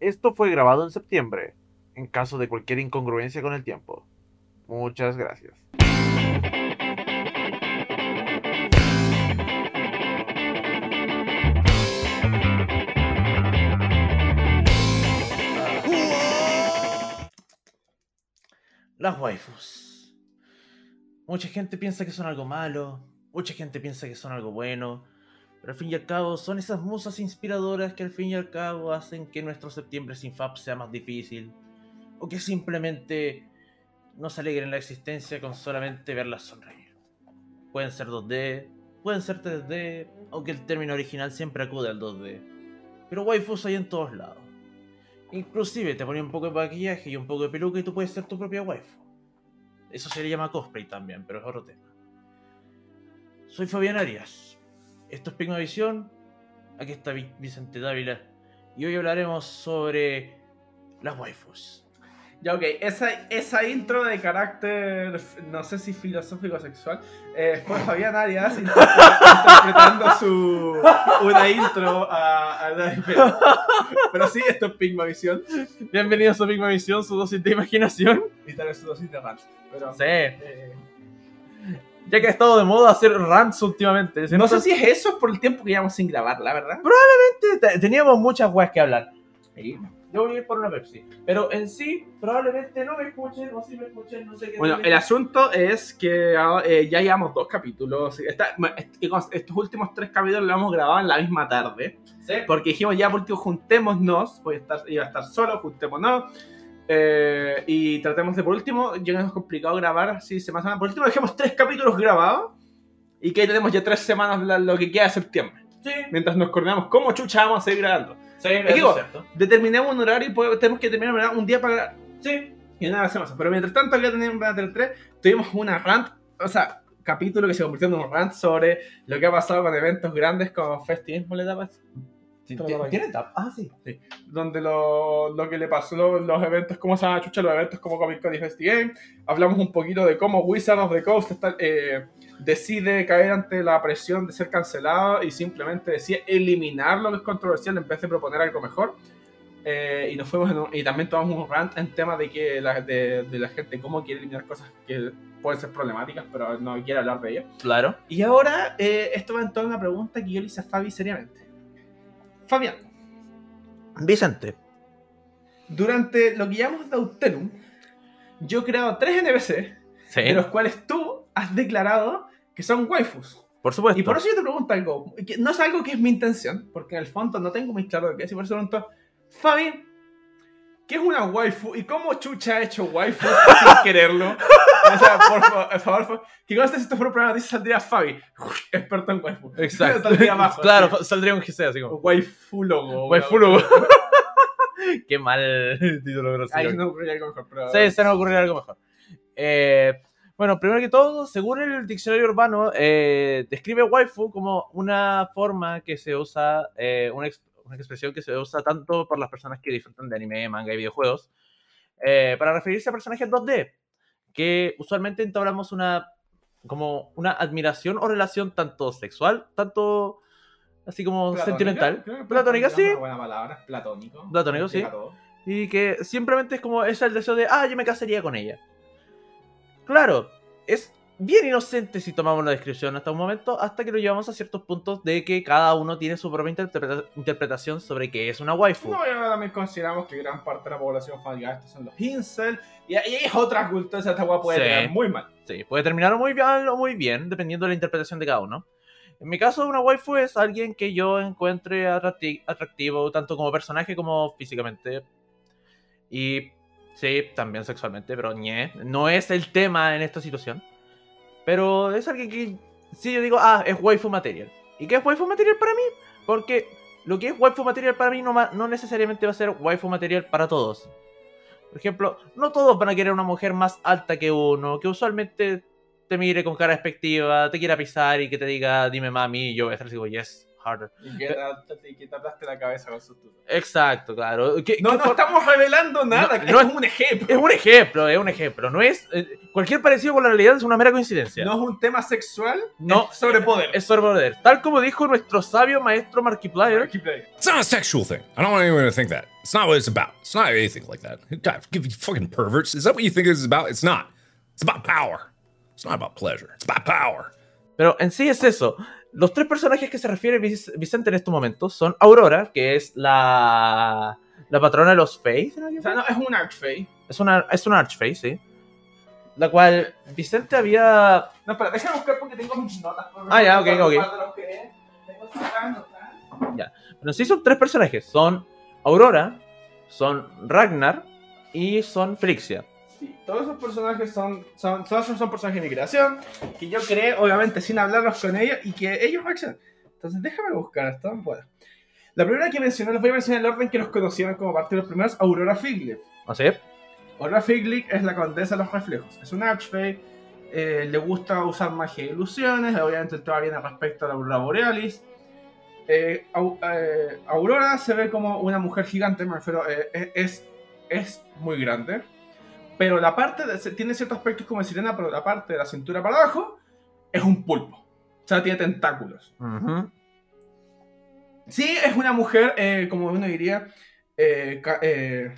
Esto fue grabado en septiembre, en caso de cualquier incongruencia con el tiempo. Muchas gracias. Las waifus. Mucha gente piensa que son algo malo, mucha gente piensa que son algo bueno, pero al fin y al cabo son esas musas inspiradoras que al fin y al cabo hacen que nuestro septiembre sin FAP sea más difícil, o que simplemente nos alegren la existencia con solamente verlas sonreír. Pueden ser 2D, pueden ser 3D, aunque el término original siempre acude al 2D. Pero waifus hay en todos lados. Inclusive te pone un poco de maquillaje y un poco de peluca y tú puedes ser tu propia waifu. Eso se le llama cosplay también, pero es otro tema. Soy Fabián Arias. Esto es Pigmavisión. Aquí está Vicente Dávila. Y hoy hablaremos sobre las waifus. Ya, ok, esa, esa intro de carácter, no sé si filosófico o sexual, eh, fue Fabián Arias interpretando su, una intro a, a pero, pero, sí, esto es Pigmavisión. Bienvenidos a Pigmavisión, su dosis de imaginación. Y tal vez su dosis de. Pero, sí. Eh, ya que ha estado de moda hacer rants últimamente. no, sé si es eso por el tiempo que llevamos sin grabar, la verdad. Probablemente teníamos muchas weas que hablar. Sí yo voy a ir por una Pepsi. Pero en sí, probablemente no me escuchen o sí me escuchen, no sé qué. Bueno, el asunto es que ah, eh, ya llevamos dos capítulos. estos últimos tres capítulos los hemos grabado en la misma tarde. ¿Sí? Porque dijimos ya por último juntémonos. Voy a estar, iba a estar solo, juntémonos. Eh, y tratemos de por último, ya que es complicado grabar así semana. Por último, dejemos tres capítulos grabados. Y que tenemos ya tres semanas lo que queda de septiembre. Sí. Mientras nos coordinamos cómo chucha vamos a seguir grabando. Sí, digo, determinemos un horario y tenemos que terminar un día para Sí. Y nada hacemos eso. Pero mientras tanto, acá tenemos Battle 3, tuvimos una rant, o sea, capítulo que se convirtió en un rant sobre lo que ha pasado con eventos grandes como Festival, ¿le etapas? ¿Tiene etapas? Ah, sí. sí. Donde lo, lo, que le pasó, los, los eventos, cómo se llama chucha, los eventos como Comic Con y Festival. Hablamos un poquito de cómo Wizard of the Coast está, eh, decide caer ante la presión de ser cancelado y simplemente decide eliminar lo que es controversial en vez de proponer algo mejor. Eh, y nos fuimos y también tomamos un rant en tema de que la, de, la gente cómo quiere eliminar cosas que pueden ser problemáticas, pero no quiere hablar de ellas. Claro. Y ahora eh, esto va en toda una pregunta que yo le hice a Fabi seriamente. Fabián. Vicente. Durante lo que llamamos Dautenum, yo he creado tres NPC, de los cuales tú has declarado que son waifus. Por supuesto. Y por eso yo te pregunto algo. Que no es algo que es mi intención, porque en el fondo no tengo muy claro de qué es. Y por eso pregunto, Fabi, ¿qué es una waifu? ¿Y cómo Chucha ha hecho waifu sin quererlo? O sea, por favor, que cuando esto fuera un programa, dice saldría Fabi, experto en waifu. Exacto. Saldría abajo. Claro, saldría un GC así como. Waifúlogo. Waifúlogo. Qué mal título grosero. Ahí se nos ocurriría algo mejor. Pero... Sí, se nos ocurriría algo mejor. Eh, bueno, primero que todo, según el diccionario urbano, eh, describe waifu como una forma que se usa, eh, una, expresión que se usa tanto por las personas que disfrutan de anime, manga y videojuegos, eh, para referirse a personajes 2D, que usualmente entablamos una, como una admiración o relación tanto sexual, tanto así como sentimental. Platónica, sí. Una buena palabra, platónico. Platónico, sí. Y que simplemente es como, es el deseo de, ah, yo me casaría con ella. Claro, es bien inocente si tomamos la descripción hasta un momento, hasta que lo llevamos a ciertos puntos de que cada uno tiene su propia interpretación sobre qué es una waifu. No, y también consideramos que gran parte de la población estos son los incel, y ahí es otra cultura, esa agua puede terminar muy mal. Sí, puede terminar muy bien o muy bien, dependiendo de la interpretación de cada uno. En mi caso, una waifu es alguien que yo encuentre atractivo, tanto como personaje como físicamente. Y Sí, también sexualmente, pero ñe, no es el tema en esta situación. Pero es alguien que, sí, yo digo, ah, es waifu material. ¿Y qué es waifu material para mí? Porque lo que es waifu material para mí no, no necesariamente va a ser waifu material para todos. Por ejemplo, no todos van a querer una mujer más alta que uno, que usualmente te mire con cara despectiva, te quiera pisar y que te diga, dime mami, y yo voy a estar así, yes, harder. Y que te, y que te aplaste la cabeza con sus tutos. Exacto, claro. ¿Qué- No, qué no for- estamos revelando nada, No, es no como un ejemplo. Es un ejemplo, es un ejemplo. No es. eh, cualquier parecido con la realidad es una mera coincidencia. No es un tema sexual, No, es sobre poder. Es sobre poder. Tal como dijo nuestro sabio maestro Markiplier. Markiplier. It's not a sexual thing. I don't want anyone to think that. It's not what it's about. It's not anything like that. God, give you fucking perverts. Is that what you think this is about? It's not. It's about power. It's not about pleasure. It's about power. Pero en sí es eso. Los tres personajes que se refiere Vic- Vicente en estos momentos son Aurora, que es la, la patrona de los Fae. O sea, no, es un archfey. Es una, es una Archfey, sí. La cual Vicente había. No, espera, déjame buscar porque tengo mis notas. Ah, ya, ok, ok. tengo. Pero en sí son tres personajes. Son Aurora, son Ragnar y son Frixia. Sí, todos esos personajes son, son, esos son personajes de mi creación, que yo creé, obviamente, sin hablarlos con ellos y que ellos reaccionan. Entonces, déjame buscar esto. Bueno, la primera que mencioné, los voy a mencionar en el orden que los conocieron como parte de los primeros, Aurora Figlet. ¿Así? Aurora Figlet es la condesa de los reflejos. Es una Archfey, eh, le gusta usar magia e ilusiones, obviamente todo viene respecto a la Aurora Borealis. Eh, Au- eh, Aurora se ve como una mujer gigante, me refiero, es, es muy grande. Pero la parte de, tiene ciertos aspectos como de sirena, pero la parte de la cintura para abajo es un pulpo. O sea, tiene tentáculos. Sí, es una mujer, eh, como uno diría, eh, eh,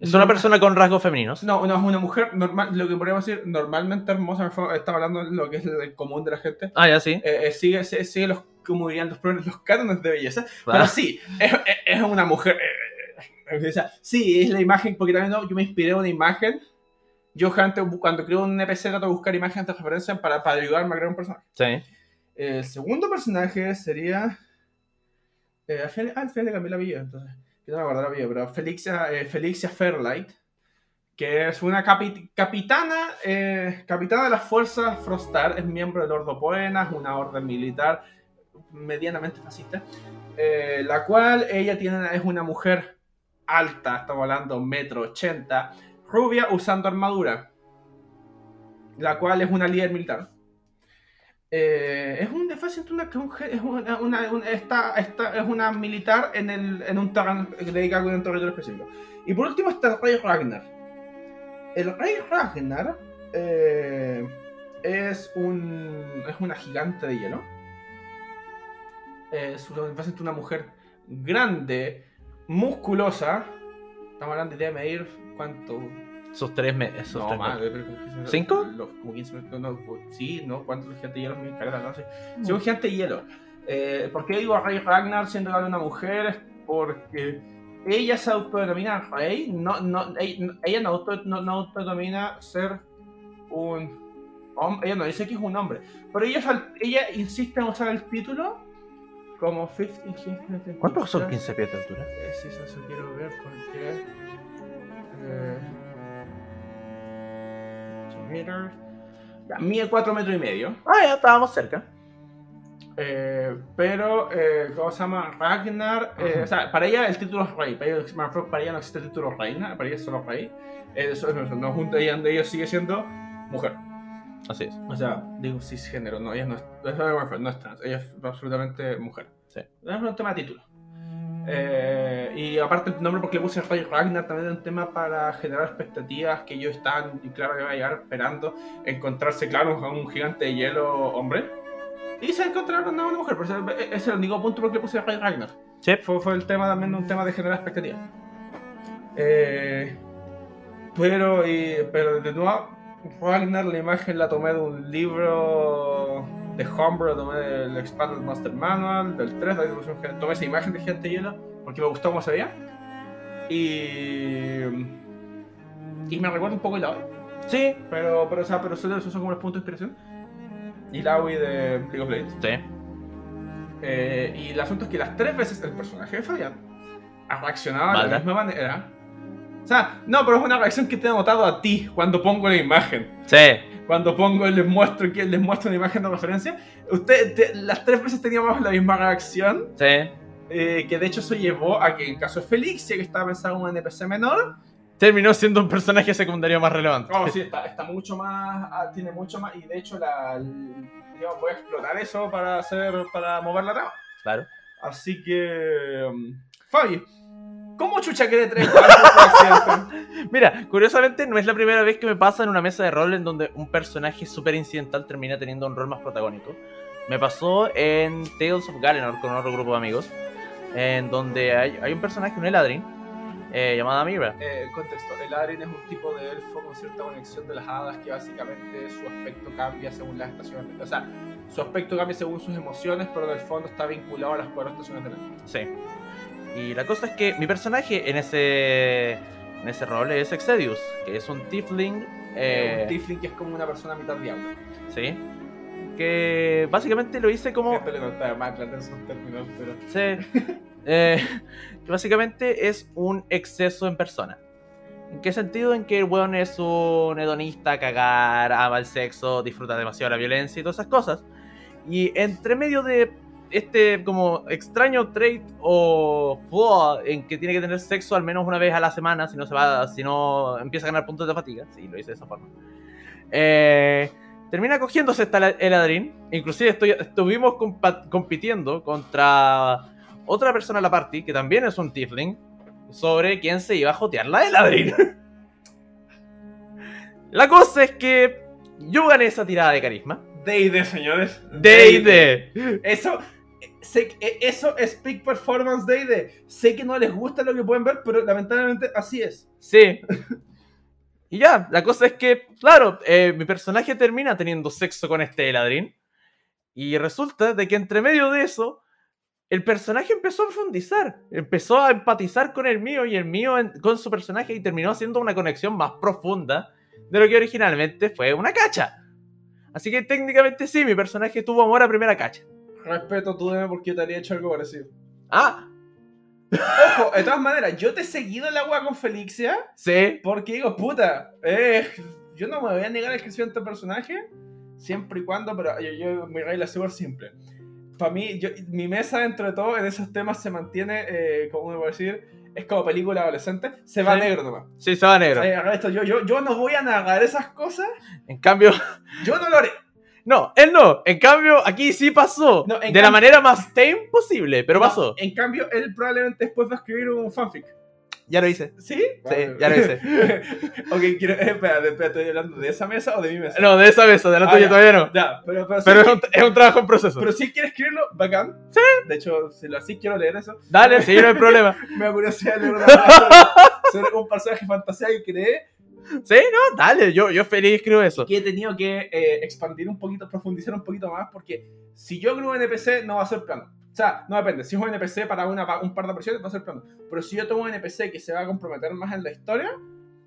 Es una persona con rasgos femeninos. No, no, es una mujer normal, lo que podríamos decir normalmente hermosa, estaba hablando de lo que es el común de la gente. Ah, ya sí. Sigue, sigue, sigue los, como dirían los, los cánones de belleza. Pero Ah, sí, es una mujer. O sea, sí, es la imagen, porque también no, yo me inspiré en una imagen. Yo antes, cuando creo un NPC, trato de buscar imágenes de referencia para, para ayudarme a crear un personaje. sí. El segundo personaje sería. Eh, al final, ah, al final le cambié la vida, entonces. Yo no me acuerdo la vida, pero Felixia, eh, Felixia Fairlight, que es una capi- capitana, eh, capitana de las fuerzas Frostar, es miembro del Ordo Poenas, una orden militar medianamente fascista, eh, la cual ella tiene, es una mujer alta, estamos hablando metro ochenta, rubia usando armadura, la cual es una líder militar. Eh, es un es una, es un- es una, una- una- esta, esta es una militar en, el, en un terreno dedicado a un territorio específico. Y por último está el rey Ragnar. El rey Ragnar eh, es un es una gigante de hielo. Es una, básicamente una mujer grande, musculosa. Estamos hablando de medir cuánto Esos tres meses. Esos no, tres más, meses. ¿Cinco? Los, como 15 minutos, no, sí, ¿no? ¿Cuántos gigantes de hielo me encarga? No sé. Sí, un gigante de hielo. Eh, ¿Por qué digo Rey Ragnar siendo una mujer? Es porque ella se autodenomina rey. No, no, ella, no- no, auto, no, no autodenomina ser un hombre. Ella no dice que es un hombre. Pero ella, ella insiste en usar el título como 15. ¿Cuántos son 15 pies de altura? Eh, sí, eso, eso quiero ver porque. Eh, meters. Ya, mide 4 metros y medio. Ah, ya estábamos cerca. Eh, pero, eh, ¿cómo se llama? Ragnar. eh. O sea, para ella el título es rey. Para ella, para ella no existe el título reina. Para ella es solo rey. Eh, Eso, no, junto a ella, ella sigue siendo mujer. Así es. O sea, digo cisgénero, no, ella no es, no es trans, ella es absolutamente mujer. Sí. Es un tema de título. Eh, y aparte el nombre porque le puse Rey Ragnar también es un tema para generar expectativas que ellos están, y claro que va a llegar esperando encontrarse, claro, con un gigante de hielo hombre. Y se encontraron a una mujer, pero ese ese es el único punto por el que le puse Rey Ragnar. Sí. Fue, fue el tema también un tema de generar expectativas. Eh, pero, y, pero de nuevo, Ragnar, la imagen la tomé de un libro de Homebrew, tomé del Expanded Master Manual, del 3, de la distribución general. Tomé esa imagen de de Hielo porque me gustó cómo se veía. Y. Y me recuerda un poco el Aoi. Sí. Pero, pero, o sea, pero solo esos son como los puntos de inspiración. Y el Aoi de League of Legends. Sí. Eh, y el asunto es que las tres veces el personaje de Fabián ha reaccionado de la misma manera. O sea, no, pero es una reacción que te he notado a ti cuando pongo la imagen. Sí. Cuando pongo, les muestro, les muestro una imagen de referencia. Usted, te- las tres veces teníamos la misma reacción. Sí. eh, que de hecho eso llevó a que en caso de Felixia, que estaba pensado en un NPC menor, Terminó siendo un personaje secundario más relevante. Oh, sí, está, está mucho más. ah, Tiene mucho más. Y de hecho, la, digamos, voy a explotar eso para hacer. para mover la trama. Claro. Así que. um, Fabi, ¿cómo chucha quiere tres? Mira, curiosamente no es la primera vez que me pasa en una mesa de rol en donde un personaje súper incidental termina teniendo un rol más protagónico. Me pasó en Tales of Galenor con otro grupo de amigos, en donde hay, hay un personaje, un Eladrin, eh, llamada Mira. Eh, contexto: el Adrien es un tipo de elfo con cierta conexión de las hadas que básicamente su aspecto cambia según las estaciones. O sea, su aspecto cambia según sus emociones, pero en el fondo está vinculado a las cuatro estaciones del año. Sí. Y la cosa es que mi personaje en ese, en ese rol es Exedius, que es un Tiefling. eh, un tiefling que es como una persona mitad diablo. Sí. Que básicamente lo hice como. Siempre le notaba más claro en términos, pero. Sí. Eh, que básicamente es un exceso en persona. ¿En qué sentido? En que el weón es un hedonista, cagar, ama el sexo, disfruta demasiado la violencia y todas esas cosas. Y entre medio de este como extraño trait o flaw en que tiene que tener sexo al menos una vez a la semana, si no se va, si no empieza a ganar puntos de fatiga, sí, lo hice de esa forma. Eh, termina cogiéndose esta Eladrin. Inclusive estoy, estuvimos compitiendo contra otra persona en la party, que también es un tiefling, sobre quién se iba a jotear la Eladrin. la cosa es que yo gané esa tirada de carisma. D&D, señores. D&D. Eso, sé, que- eso es peak performance D&D. Sé que no les gusta lo que pueden ver, pero lamentablemente así es. Sí. Y ya, la cosa es que, claro, eh, mi personaje termina teniendo sexo con este Eladrin. Y resulta de que entre medio de eso, el personaje empezó a profundizar. Empezó a empatizar con el mío y el mío con su personaje y terminó haciendo una conexión más profunda de lo que originalmente fue una cacha. Así que técnicamente sí, mi personaje tuvo amor a primera cacha. Respeto tu DM porque yo te habría hecho algo parecido. Ah, Ojo, de todas maneras, yo te he seguido el agua con Felixia sí. porque digo, puta, eh, yo no me voy a negar el crecimiento del personaje siempre y cuando, pero yo, yo- mi regla es súper simple. Para mí, yo, mi mesa dentro de todo en esos temas se mantiene, eh, como me voy a decir, es como película adolescente, se va Sí. negro nomás. Sí, se va negro. Eh, esto, yo, yo, yo no voy a negar esas cosas, En cambio, yo no lo haré. No, él no. En cambio, aquí sí pasó. No, de la manera más tame posible, pero No, pasó. En cambio, él probablemente después va a escribir un fanfic. Ya lo hice. ¿Sí? Sí, ya lo hice. ok, quiero, eh, espérate, espérate, ¿estoy hablando de esa mesa o de mi mesa? No, de esa vez, de la Ah, tuya ya. todavía no. Ya, pero, pero, Pero sí, es un, es un trabajo en proceso. pero si él quiere escribirlo, bacán. Sí. De hecho, si lo así quiero leer eso. Dale, sí, no hay problema. Me da curiosidad leer una sobre, un personaje fantasía que creé Sí, no, dale, yo, yo feliz escribo eso. que he tenido que eh, expandir un poquito, profundizar un poquito más, porque si yo creo un NPC no va a ser plano. O sea, no depende. Si es un NPC para una, un par de versiones, va a ser plano. Pero si yo tomo un NPC que se va a comprometer más en la historia,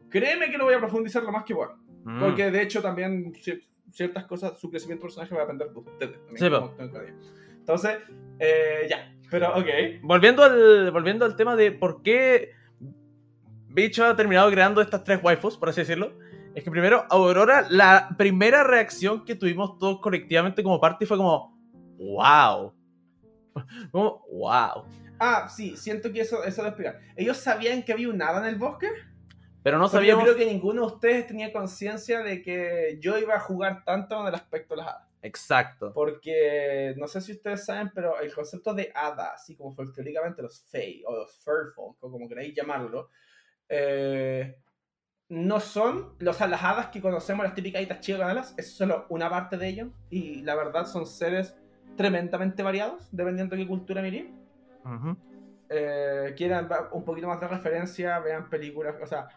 créeme que lo voy a profundizar lo más que pueda. Mm. Porque de hecho también cier- ciertas cosas, su crecimiento de personaje va a depender de ustedes. Sí. Entonces, eh, ya. Pero ok. Volviendo al, volviendo al tema de por qué Bicho ha terminado creando estas tres waifus, por así decirlo. Es que primero, Aurora, la primera reacción que tuvimos todos colectivamente como party fue como, wow. Como, wow. Ah, sí, siento que eso, eso lo explica. Ellos sabían que había un hada en el bosque. Pero no Pero yo sabíamos... creo que ninguno de ustedes tenía conciencia de que yo iba a jugar tanto en el aspecto de las hadas. Exacto. Porque no sé si ustedes saben, pero el concepto de hada, así como folclóricamente los fey o los furfolk, o como queráis llamarlo, eh, no son los, las hadas que conocemos, las típicas haditas chicanas, es solo una parte de ellos. Y la verdad son seres tremendamente variados, dependiendo de qué cultura miren. Ujú. Eh, quieran va- un poquito más de referencia, vean películas, o sea,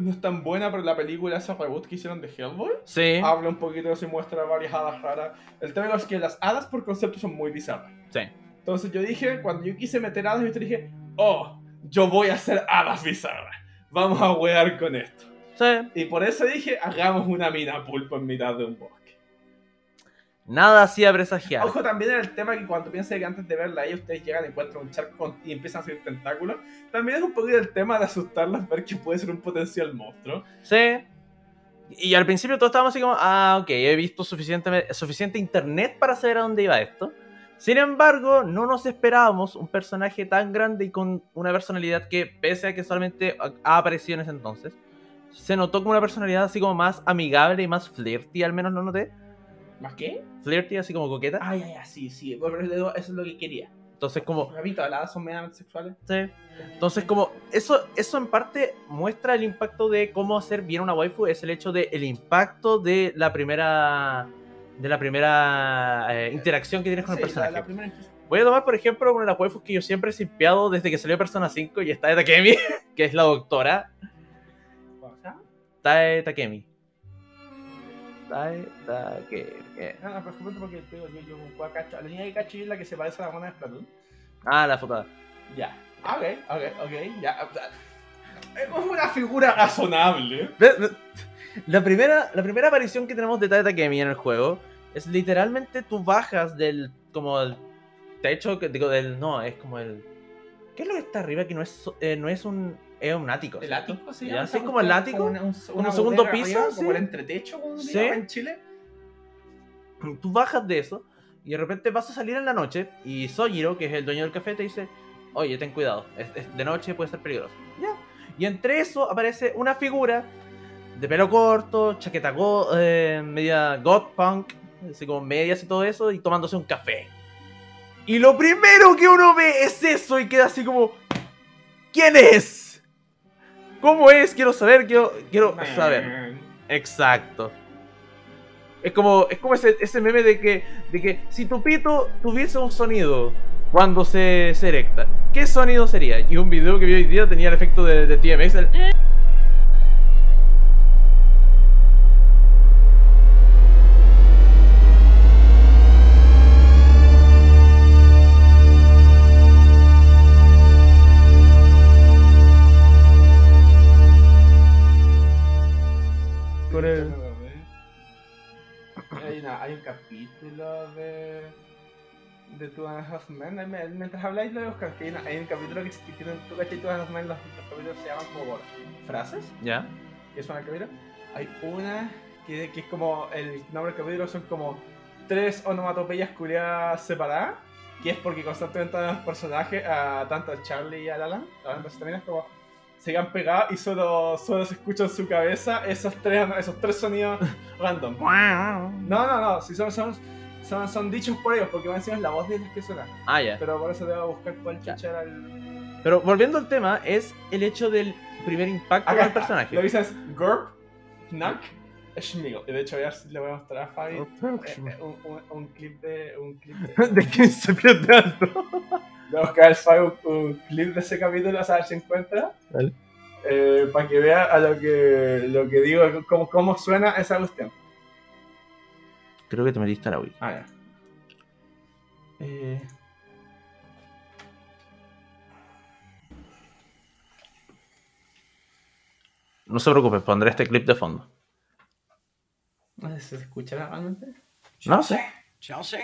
no es tan buena, pero la película, ese reboot que hicieron de Hellboy, Sí. habla un poquito y muestra varias hadas raras. El tema es que las hadas por concepto son muy bizarras. Sí. Entonces yo dije, cuando yo quise meter hadas, yo dije, oh, yo voy a hacer hadas bizarras. Vamos a wear con esto. Sí. Y por eso dije, hagamos una mina pulpo en mitad de un bosque. Nada hacía presagiar. Ojo también en el tema que cuando piensen que antes de verla ahí ustedes llegan, encuentran un charco con- y empiezan a salir tentáculos. También es un poquito el tema de asustarlas, ver que puede ser un potencial monstruo. Sí. Y al principio todos estábamos así como, ah, ok, he visto suficiente, suficiente internet para saber a dónde iba esto. Sin embargo, no nos esperábamos un personaje tan grande y con una personalidad que, pese a que solamente ha- aparecido en ese entonces, se notó como una personalidad así como más amigable y más flirty, al menos lo noté. ¿Más qué? Flirty, así como coqueta. Ah, ya, ya, sí, sí. Bueno, eso es lo que quería. Entonces, como. Repito, las son medianamente sexuales. Sí. Entonces, como eso, eso en parte muestra el impacto de cómo hacer bien una waifu, es el hecho de el impacto de la primera de la primera eh, interacción que tienes con el personaje. la- la primera. Voy a tomar, por ejemplo, una de las waifus que yo siempre he simpiado desde que salió Persona 5 y está de Takemi, que es la doctora. Tae Takemi. Tae Takemi. es que pronto porque te digo, yo, yo a cacho. La niña de cacho es la que se parece a la mona de Splatoon. Ah, la fotada. Ya. Ok, ok, ok, ya. Es una figura razonable. La primera, la primera aparición que tenemos de Tae Takemi en el juego es literalmente tú bajas del como el techo que digo del no es como el ¿qué es lo que está arriba que no es eh, no es un es un ático ¿El ático llama? así como el ático una- un, una un segundo piso, arriba, sí. Como el entretecho, como Sí. en Chile. tú bajas de eso y de repente vas a salir en la noche y Sojiro que es el dueño del café te dice oye ten cuidado es- es de noche puede ser peligroso ya y entre eso aparece una figura de pelo corto chaqueta go- eh, media goth punk así como medias y todo eso y tomándose un café y lo primero que uno ve es eso y queda así como ¿quién es? ¿cómo es? quiero saber quiero, quiero saber Exacto. Es como, es como ese, ese meme de que, de que si tu pito tuviese un sonido cuando se, se erecta, ¿qué sonido sería? Y un video que vi hoy día tenía el efecto de, de TMX. el- Hay, una- hay un capítulo de. de Two and a Half Men. Mientras habláis, lo a buscar. que Hay, una- hay un capítulo que, que tiene. Tú cachai, Two and a Half Men, los, los capítulos se llaman como por frases. ¿Ya? que son el capítulo. Hay una que, que es como. El nombre del capítulo son como tres onomatopeyas culiadas separadas. Que es porque constantemente a los personajes, a tanto a Charlie y a entonces también es como. Se quedan pegados y solo, solo se escucha en su cabeza esos tres, esos tres sonidos random. No, no, no, si son, son, son, son dichos por ellos, porque encima es la voz de ellos que suena. Ah, ya. Pero por eso te voy a buscar cuál Ya. chucha era el. Pero volviendo al tema, es el hecho del primer impacto Acá del personaje. Lo dices Gorp, Knack, Schmigel. Y de hecho, ya le voy a mostrar a Fabi eh, eh, un, un, un clip de. Un clip de. ¿De quién se pierde alto? Voy a buscar al Fabi un, un clip de ese capítulo, a ver si encuentra. Vale. Eh, para que vea a lo que, lo que digo, cómo, cómo suena esa cuestión. Creo que te metiste a la Wii. Ah, ya. Eh, No se preocupe, pondré este clip de fondo. no sé si se escuchará realmente. No sé. Chelsea?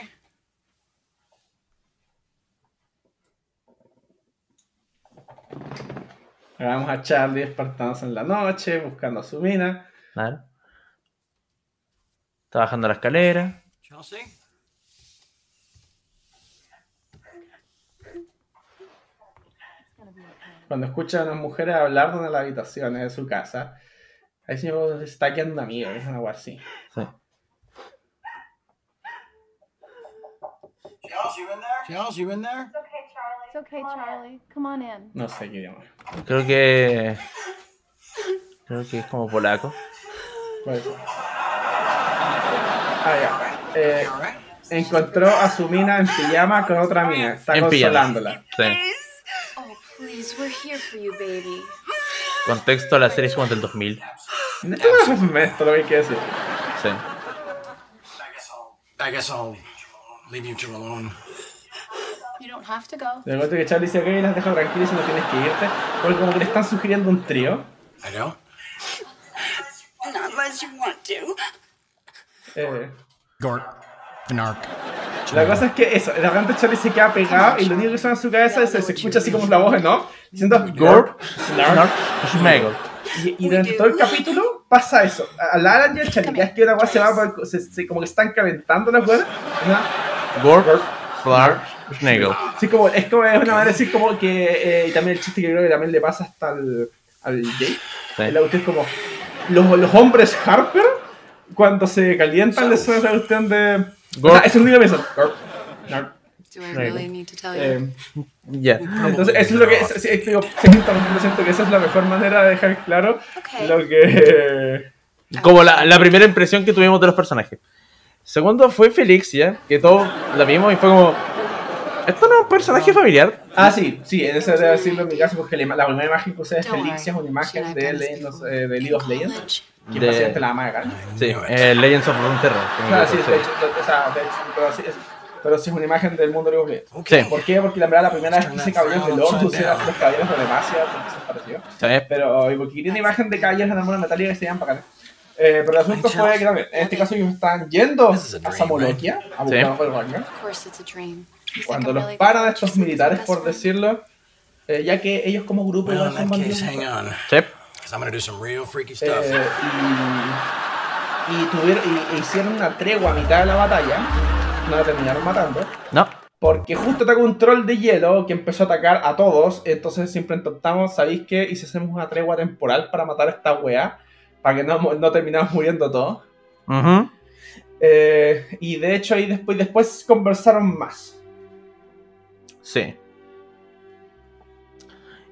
Hagamos a Charlie despertándose en la noche, buscando a su mina. Claro. Está bajando la escalera. Chelsea? Cuando escucha a unas mujeres hablar de una de las habitaciones de su casa, ahí se está quedando un amigo, es una agua así. Sí. Chelsea, you in there? Chelsea, you in there? It's okay, Charlie. Come on in. No sé qué idioma. Creo que. Creo que es como polaco. Puede ser. Ah, ya. Eh, encontró a su mina en pijama con otra mina. Está En pijama. consolándola. Sí. Oh, please, we're here for you, baby. Contexto, la serie es como del 2000. Esto no es esto lo que hay que decir. Sí. I guess I'll leave you two alone. You don't have to go. De momento que Charlie dice, ok, las dejo tranquilas y no tienes que irte. Porque como que le están sugiriendo un trío. I don't? Not unless you want to. Eh, Gort. Finark. la cosa es que eso, de repente Charlie se queda pegado y lo único que suena en su cabeza es, se escucha así como la voz, ¿no? Diciendo Gorp, Snark. Schmegel. Y, y durante todo el capítulo pasa eso. A la Alan y a Charlie, ya es que una cosa se va, se, se- como que están calentando las cosas. ¿no? Gorp, Flark, Schmegel. Sí, como, es como es una manera de decir como que. eh, y también el chiste que creo que también le pasa hasta al, al Jake. Sí. El auto es como. Los, los hombres Harper cuando se calientan les suena esa cuestión de... O sea, es lo único que piensan. Really need to tell you? Eh, Ya. entonces, eso es lo que... es- digo, siento que esa es la mejor manera de dejar claro Okay. lo que... Como la, la primera impresión que tuvimos de los personajes. Segundo fue Felixia, que todos la vimos y fue como. Esto no es un personaje familiar. Ah, sí, sí, en ese debe decirlo en mi caso, porque la, la primera imagen que usé de Don't worry. Felix es una imagen de, done this Legend of- before? eh, de League of Legends, que De- básicamente la ama de acá. Sí, eh, Legends of Runeterra. si no me O sea, sí, de hecho, de- o sea, de hecho, pero sí, es, pero sí es una imagen del mundo de League of Legends. sí. ¿Por qué? Porque la verdad la primera vez que hice Caballeros de Lord usé los Caballeros de Demacia, porque se pareció. sí. Pero y porque quería una imagen de caballeros en armadura metálica que se llaman bacanes. Eh, pero el asunto fue que también, en este caso ellos están yendo a Samoloquia, a buscar Sí. a A Cuando los paran gonna estos militares, por decirlo, eh, ya que ellos como grupo in son bandidos. case, hang on. Sí. Because I'm gonna do some real freaky Eh, stuff. y, y, tuvieron, y, e hicieron una tregua a mitad de la batalla, no la terminaron matando, No. porque justo atacó un troll de hielo que empezó a atacar a todos, entonces siempre intentamos, ¿sabéis qué? Y si hacemos una tregua temporal para matar a esta weá, para que no, no terminamos muriendo todos. Eh, y de hecho ahí después, después conversaron más. Sí.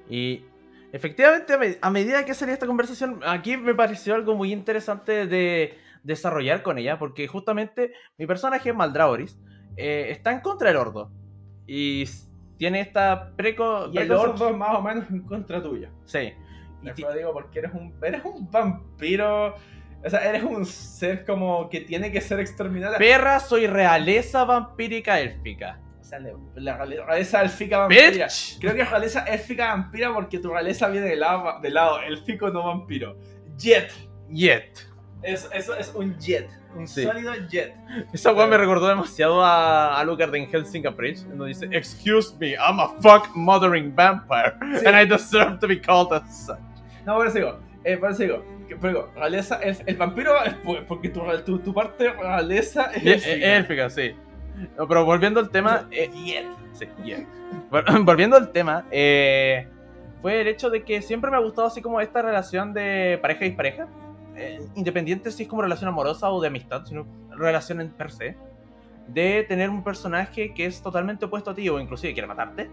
Y efectivamente, a, me- a medida que salía esta conversación, aquí me pareció algo muy interesante de desarrollar con ella, porque justamente mi personaje, Maldraoris, eh, está en contra del Ordo. Y tiene esta preco... Y el ordo es más o menos en contra tuya. Sí. Y Te lo digo porque eres un, eres un vampiro. O sea, eres un ser como que tiene que ser exterminado. Perra, soy realeza vampírica élfica. O sea, le- la reale- realeza élfica vampira. Bitch. Creo que es realeza élfica vampira porque tu realeza viene del lado, del lado élfico, no vampiro. Jet. Yet. Eso, eso es un jet. Un Sí. sólido jet. Esa weá me recordó demasiado a Alucard en Helsing Bridge, donde dice, Excuse me, I'm a fuck mothering vampire, Sí. and I deserve to be called as such. No, por eso digo. Eh, por eso digo. que- pero realeza, el, el vampiro es por- porque tu, tu, tu parte realeza es élfica. eh, Élfica, sí. No, pero volviendo al tema. eh, sí, yeah. Vol- Volviendo al tema, eh, fue el hecho de que siempre me ha gustado así como esta relación de pareja y pareja. eh, independiente si es como relación amorosa o de amistad, sino relación en per se. De tener un personaje que es totalmente opuesto a ti o inclusive quiere matarte.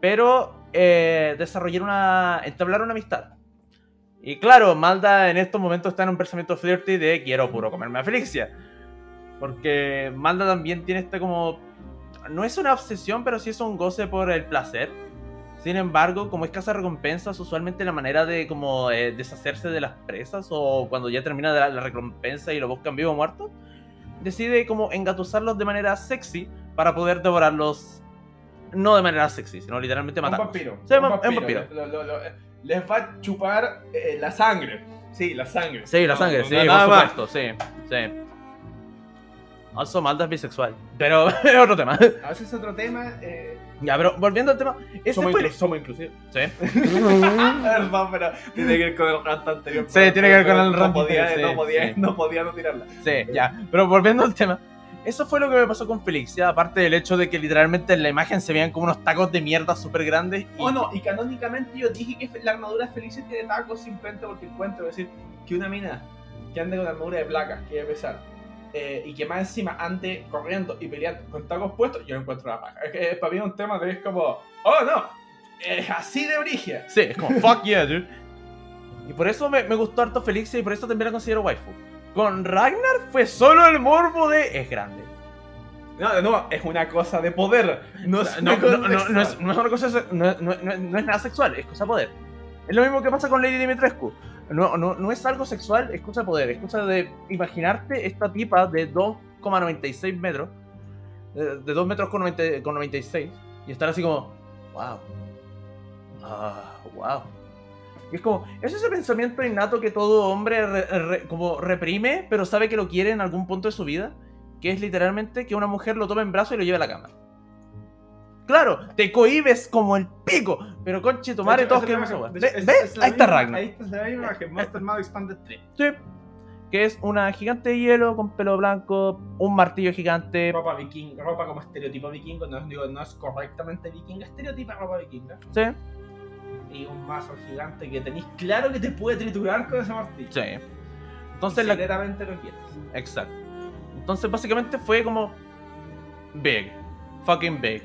Pero eh, desarrollar una. entablar una amistad. Y claro, Malda en estos momentos está en un pensamiento flirty de quiero puro comerme a Felixia. Porque Malda también tiene este como. No es una obsesión, pero sí es un goce por el placer. Sin embargo, como es casa recompensas, usualmente la manera de como eh, deshacerse de las presas o cuando ya termina la, la recompensa y lo buscan vivo o muerto, decide como engatusarlos de manera sexy para poder devorarlos. No de manera sexy, sino literalmente Un matarlos. vampiro. Sí, un un vampiro. Lo- lo- lo- les va a chupar eh, la sangre. Sí, la sangre. Sí, la sangre, no, sí, por supuesto, sí, sí. Also, Malda es bisexual. Pero es otro tema. A veces es otro tema. Eh, Ya, pero volviendo al tema. Este somos, fue... inclu- somos inclusivos. Sí. Perdón, pero tiene que ver con el rant anterior. Sí, tiene que ver con el no rant podía, no, sí, podía, sí. no podía no tirarla. Sí, ya. Pero volviendo al tema. Eso fue lo que me pasó con Felixia, aparte del hecho de que literalmente en la imagen se veían como unos tacos de mierda súper grandes. Y... Oh, no, y canónicamente yo dije que la armadura feliz tiene tacos simplemente porque encuentro, es decir, que una mina que ande con armadura de placas, que debe pesar, eh, y que más encima ande corriendo y peleando con tacos puestos, yo no encuentro la paja. Es que para mí es un tema de es como, oh no, es así de origen. Sí, es como fuck yeah, dude. Y por eso me, me gustó harto Felixia y por eso también la considero waifu. Con Ragnar fue solo el morbo de es grande. No, no, es una cosa de poder. No, es No, una cosa no, no, no es, sexual. no es una cosa, no, no- no- no es nada sexual, es cosa de poder. Es lo mismo que pasa con Lady Dimitrescu. No, no, no es algo sexual, es cosa de poder, es cosa de imaginarte esta tipa de 2,96 metros, eh, de 2 metros con, 90 con 96, y estar así como, wow, ah, wow. Y es como, es ese pensamiento innato que todo hombre re- re- como reprime, pero sabe que lo quiere en algún punto de su vida, que es literalmente que una mujer lo tome en brazos y lo lleve a la cama. Claro, te cohibes como el pico, pero conche hecho, todos queremos es esa la- ¿Ve? es- es la Ahí está Ragnar. Ahí está la misma que Monster Mad Expanded 3. Sí. Que es una gigante de hielo con pelo blanco, un martillo gigante. Ropa viking, ropa como estereotipo vikingo, no, digo, no es correctamente vikinga, estereotipa ropa vikinga. Sí, Y un mazo gigante que tenéis claro que te puede triturar con ese martillo. sí. Entonces la, Secretamente lo quieres. Exacto. Entonces, básicamente fue como. Big. Fucking big.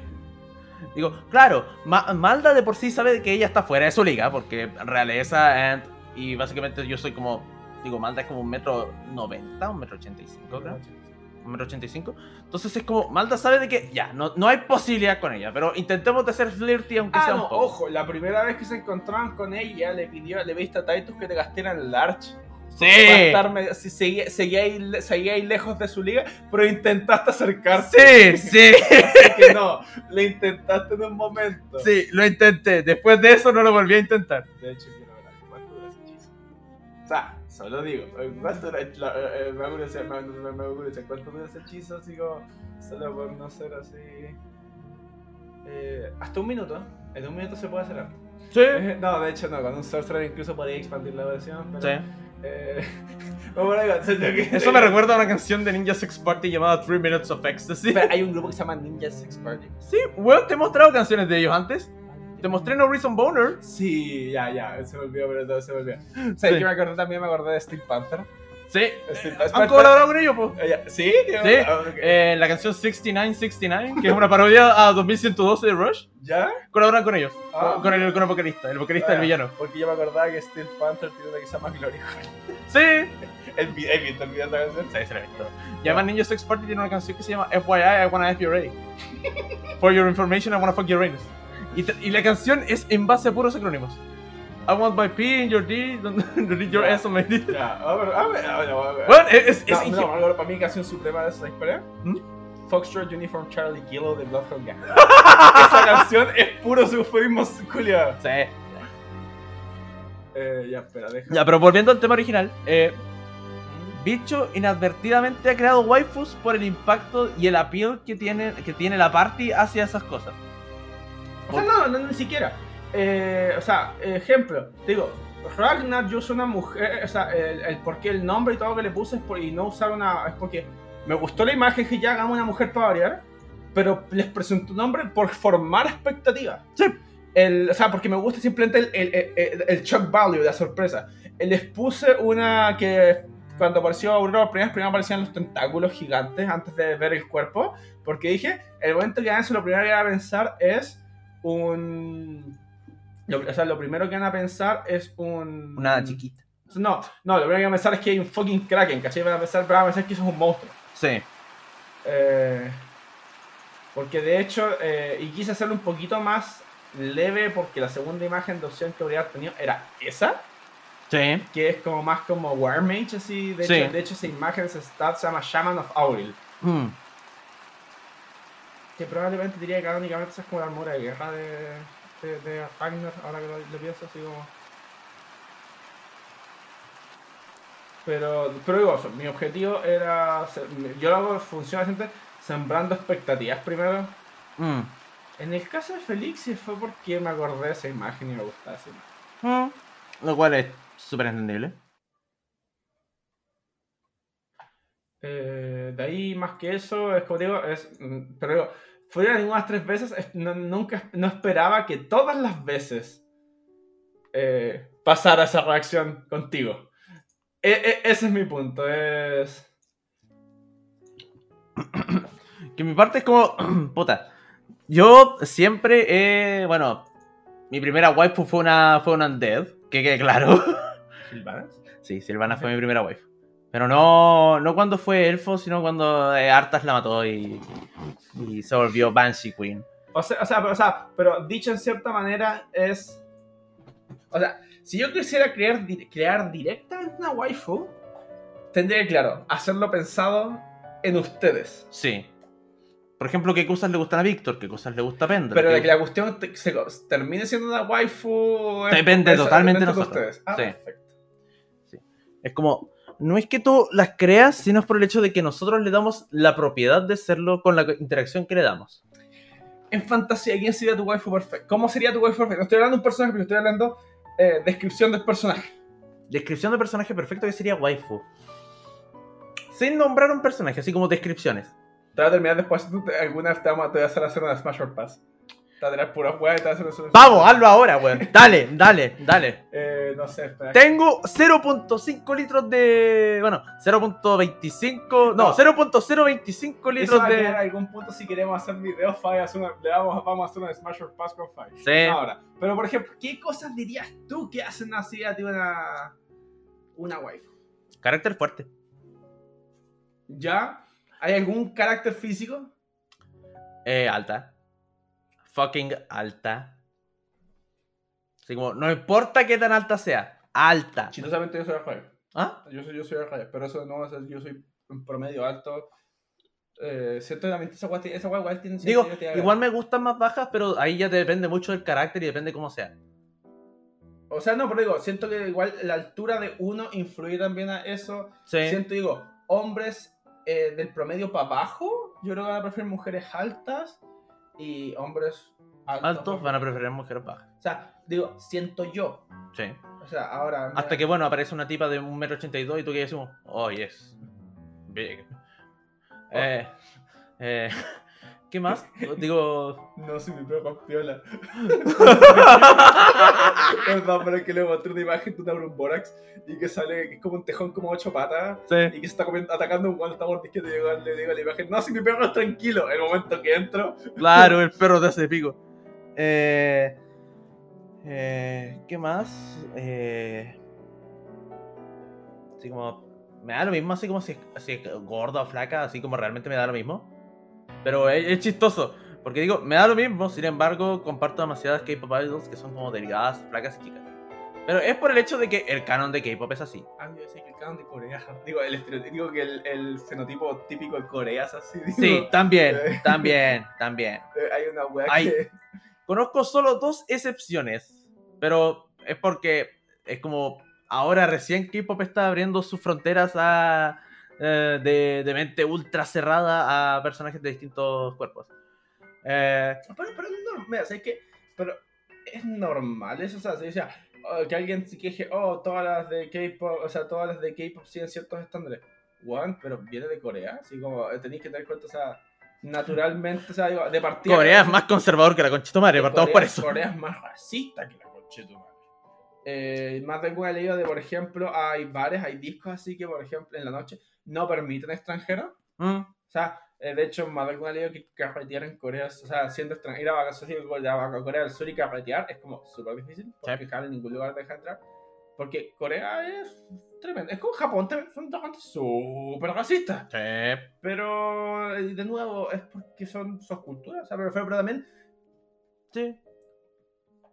Digo, claro, Ma- Malda de por sí sabe que ella está fuera de su liga, porque realeza, and, y básicamente yo soy como. Digo, Malda es como un metro noventa, un metro ochenta y cinco, creo. Un metro ochenta y cinco. Entonces es como, Malda sabe de que ya, no, no hay posibilidad con ella, pero intentemos de ser flirty aunque Ah, sea no, un poco. ojo, la primera vez que se encontraron con ella le pidió, le viste a Titus que te gastaran Large. Sí. Estar si seguía, seguía ahí, seguía ahí lejos de su liga, pero intentaste acercarte. Sí, sí, Así que no, le intentaste en un momento. sí, lo intenté. Después de eso no lo volví a intentar. De hecho, quiero ver. ¿Cuánto dura ese hechizo? O sea, solo digo, ¿cuánto dura la- eh, eh, me ¿cuánto dura ese hechizo? Así como, solo por no ser así. Eh, hasta un minuto, en un minuto se puede hacer algo. Sí. Eh, No, de hecho no, con un sorcerer incluso podría expandir la versión, pero... Sí. Eh, Eso me recuerda a una canción de Ninja Sex Party llamada 3 Minutes of Ecstasy. Pero hay un grupo que se llama Ninja Sex Party. Sí, weón, te he mostrado canciones de ellos antes. Te mostré No Reason Boner. Sí, ya, ya, se me olvidó, pero todo se me olvidó. ¿Sabes Sí. que me acordé también? Me acordé de Steel Panther. Sí. Steel Han colaborado con ellos, pues. Eh, ya, ¿Sí? Sí, Ah, ok. eh, la canción 6969, que es una parodia a 2112 de Rush, ¿Ya? colaboran con ellos, Ah. con, con el, con el vocalista, el vocalista Ah, del villano. Porque yo me acordaba que Steel Panther tiene una que se llama Glory. Sí, ¿El video, el video, el video, ¿sabes? sí, se la he visto. Y además Ninja Sex Party tiene una canción que se llama FYI, I wanna F your A. For your information, I wanna fuck your anus. Y, y la canción es en base a puros acrónimos. I want my P in your D, don't need your. S on my D. Ya, a ver, a ver, a ver, a ver. Bueno, es, es, es No, no, para mí canción suprema de esa historia. ¿Mm? Foxtrot Uniform Charlie Kilo de Bloodhound Gang. esa canción es puro culiado. Sí. Eh, ya, espera, deja. Ya, pero volviendo al tema original, eh, Bicho inadvertidamente ha creado waifus por el impacto y el appeal que tiene, que tiene la party hacia esas cosas. O sea, no, no, ni siquiera. Eh, o sea, ejemplo, digo, Ragnar, yo soy una mujer, o sea, el, el por qué el nombre y todo lo que le puse es por, y no usar una, es porque me gustó la imagen que ya hagamos una mujer para variar, pero les presento un nombre por formar expectativas. Sí. El, o sea, porque me gusta simplemente el, el, el, el- shock value, la sorpresa. Eh, Les puse una que cuando apareció Aurora, por primera primero aparecían los tentáculos gigantes antes de ver el cuerpo, porque dije, el momento que hagan eso, lo primero que van a pensar es un... lo- o sea, lo primero que van a pensar es un... Una chiquita. No, no, lo primero que van a pensar es que hay un fucking Kraken, ¿cachai? Van a pensar, van a pensar que eso es un monstruo. Sí. Eh, porque de hecho, eh, y quise hacerlo un poquito más leve porque la segunda imagen de opción que habría tenido era esa, Sí. que es como más como War Mage, así. De, Sí. hecho, de hecho, esa imagen, ese stat se llama Shaman of Auril. Mm. Que probablemente diría que canónicamente esa es como la armadura de guerra de, de, de Ragnar, ahora que lo, lo pienso, así como. Pero, pero digo, mi objetivo era. yo lo hago, funciona gente sembrando expectativas primero. Mm. En el caso de Felix, sí fue porque me acordé de esa imagen y me gustaba esa imagen. Mm. Lo cual es súper entendible. Eh, de ahí, más que eso, es como digo, es. mm, Pero digo, fueron unas tres veces, es- no, nunca no esperaba que todas las veces eh, pasara esa reacción contigo. E- e- ese es mi punto, es. Que mi parte es como, puta, yo siempre he, bueno, mi primera waifu fue una, fue una undead, que quede claro. ¿Silvanas? Sí, Silvana fue mi primera waifu. Pero no, no cuando fue elfo, sino cuando eh, Arthas la mató y, y se volvió Banshee Queen. O sea, o, sea, pero, o sea, pero dicho en cierta manera es... O sea, si yo quisiera crear, crear directamente una waifu, tendría que, claro, hacerlo pensado en ustedes. Sí. Por ejemplo, ¿qué cosas le gustan a Víctor? ¿Qué cosas le gusta a Pendra? Pero ¿Qué- de que la cuestión te- se- termine siendo una waifu... Depende totalmente de nosotros. Ah, Sí. perfecto. Es como, no es que tú las creas, sino es por el hecho de que nosotros le damos la propiedad de serlo con la interacción que le damos. En fantasía, ¿quién sería tu waifu perfecta? ¿Cómo sería tu waifu perfecta? No estoy hablando de un personaje, pero estoy hablando eh, descripción del personaje. Descripción de personaje perfecto que sería waifu. Sin nombrar un personaje, así como descripciones. Te voy a terminar después, alguna vez te voy a hacer hacer una Smash or Pass. Te voy a tener puras weas y te voy a hacer una... Vamos, hazlo ahora, weón. Dale, dale, dale. Eh, no sé, espera. Tengo 0.5 litros de. Bueno, 0.25. No, No. 0.025 Eso litros va a de. algún punto si queremos hacer videos, una- le vamos, vamos a hacer un Smash or Pass con. Sí. Ahora, pero por ejemplo, ¿qué cosas dirías tú que hacen así a ti una, una waifu? Carácter fuerte. ¿Ya? ¿Hay algún carácter físico? Eh, alta. Fucking alta. Así como, no importa qué tan alta sea. Alta. Chistosamente yo soy Rafael. ¿Ah? Yo soy, yo soy Rafael, pero eso no va a ser, yo soy en promedio alto. Eh, ciertamente esa guay, esa guay igual tiene Digo, igual me gustan más bajas, pero ahí ya depende mucho del carácter y depende cómo sea. O sea, no, pero digo, siento que igual la altura de uno influye también a eso. Sí. Siento, digo, hombres eh, del promedio para abajo, yo creo que van a preferir mujeres altas y hombres altos. Altos van a preferir mujeres bajas. O sea, digo, siento yo. Sí. O sea, ahora. Hasta que, bueno, aparece una tipa de 1,82m y tú que decimos, oh, yes. Big. Eh, eh, ¿Qué más? Digo. No, si mi perro es piola. Perdón, pero es que le mostré una imagen de una Brumborax y que sale, que es como un tejón como ocho patas Sí. y que se está comiendo- atacando un guante, está mordisqueando y le digo a la imagen, no, si mi perro es tranquilo. El momento que entro, Claro, el perro te hace pico. Eh, eh, ¿Qué más? Eh, así como. Me da lo mismo, así como si, es- si gorda o flaca, así como realmente me da lo mismo. Pero es, es chistoso, porque digo, me da lo mismo, sin embargo, comparto demasiadas K-pop idols que son como delgadas, flacas y chicas. Pero es por el hecho de que el canon de K-pop es así. Ah, yo sé que el canon de Corea. Digo, el estereotipo, que el, el fenotipo típico de Corea es así. digo. Sí, también, también, también. Eh, Hay una wea Hay- que. Conozco solo dos excepciones, pero es porque es como ahora recién K-pop está abriendo sus fronteras a, eh, de, de mente ultra cerrada a personajes de distintos cuerpos. Eh, Pero, pero no, mira, ¿sabes qué? Pero es normal eso, o sea, se dice, oh, que alguien se queje, oh, todas las de K-pop, o sea, todas las de K-pop siguen ciertos estándares. One, pero viene de Corea, así como eh, tenéis que tener cuenta, o sea, naturalmente, o sea, digo, de partida. Corea es más conservador que la conchita madre, partamos Corea- por eso. Corea es más racista que la concha de tu madre. Eh, más de he leído de, por ejemplo, hay bares, hay discos así que, por ejemplo, en la noche no permiten extranjeros. Mm, O sea, eh, de hecho, más de alguna leído que carretear en Corea, o sea, siendo extranjero, ir a vacaciones a Corea del Sur y carretear es como súper difícil, porque Sí. en ningún lugar deja entrar. Porque Corea es tremendo. Es como Japón, son dos gente súper racistas. sí. Pero, eh, de nuevo, es porque son sus culturas. O sea, pero, pero también Sí.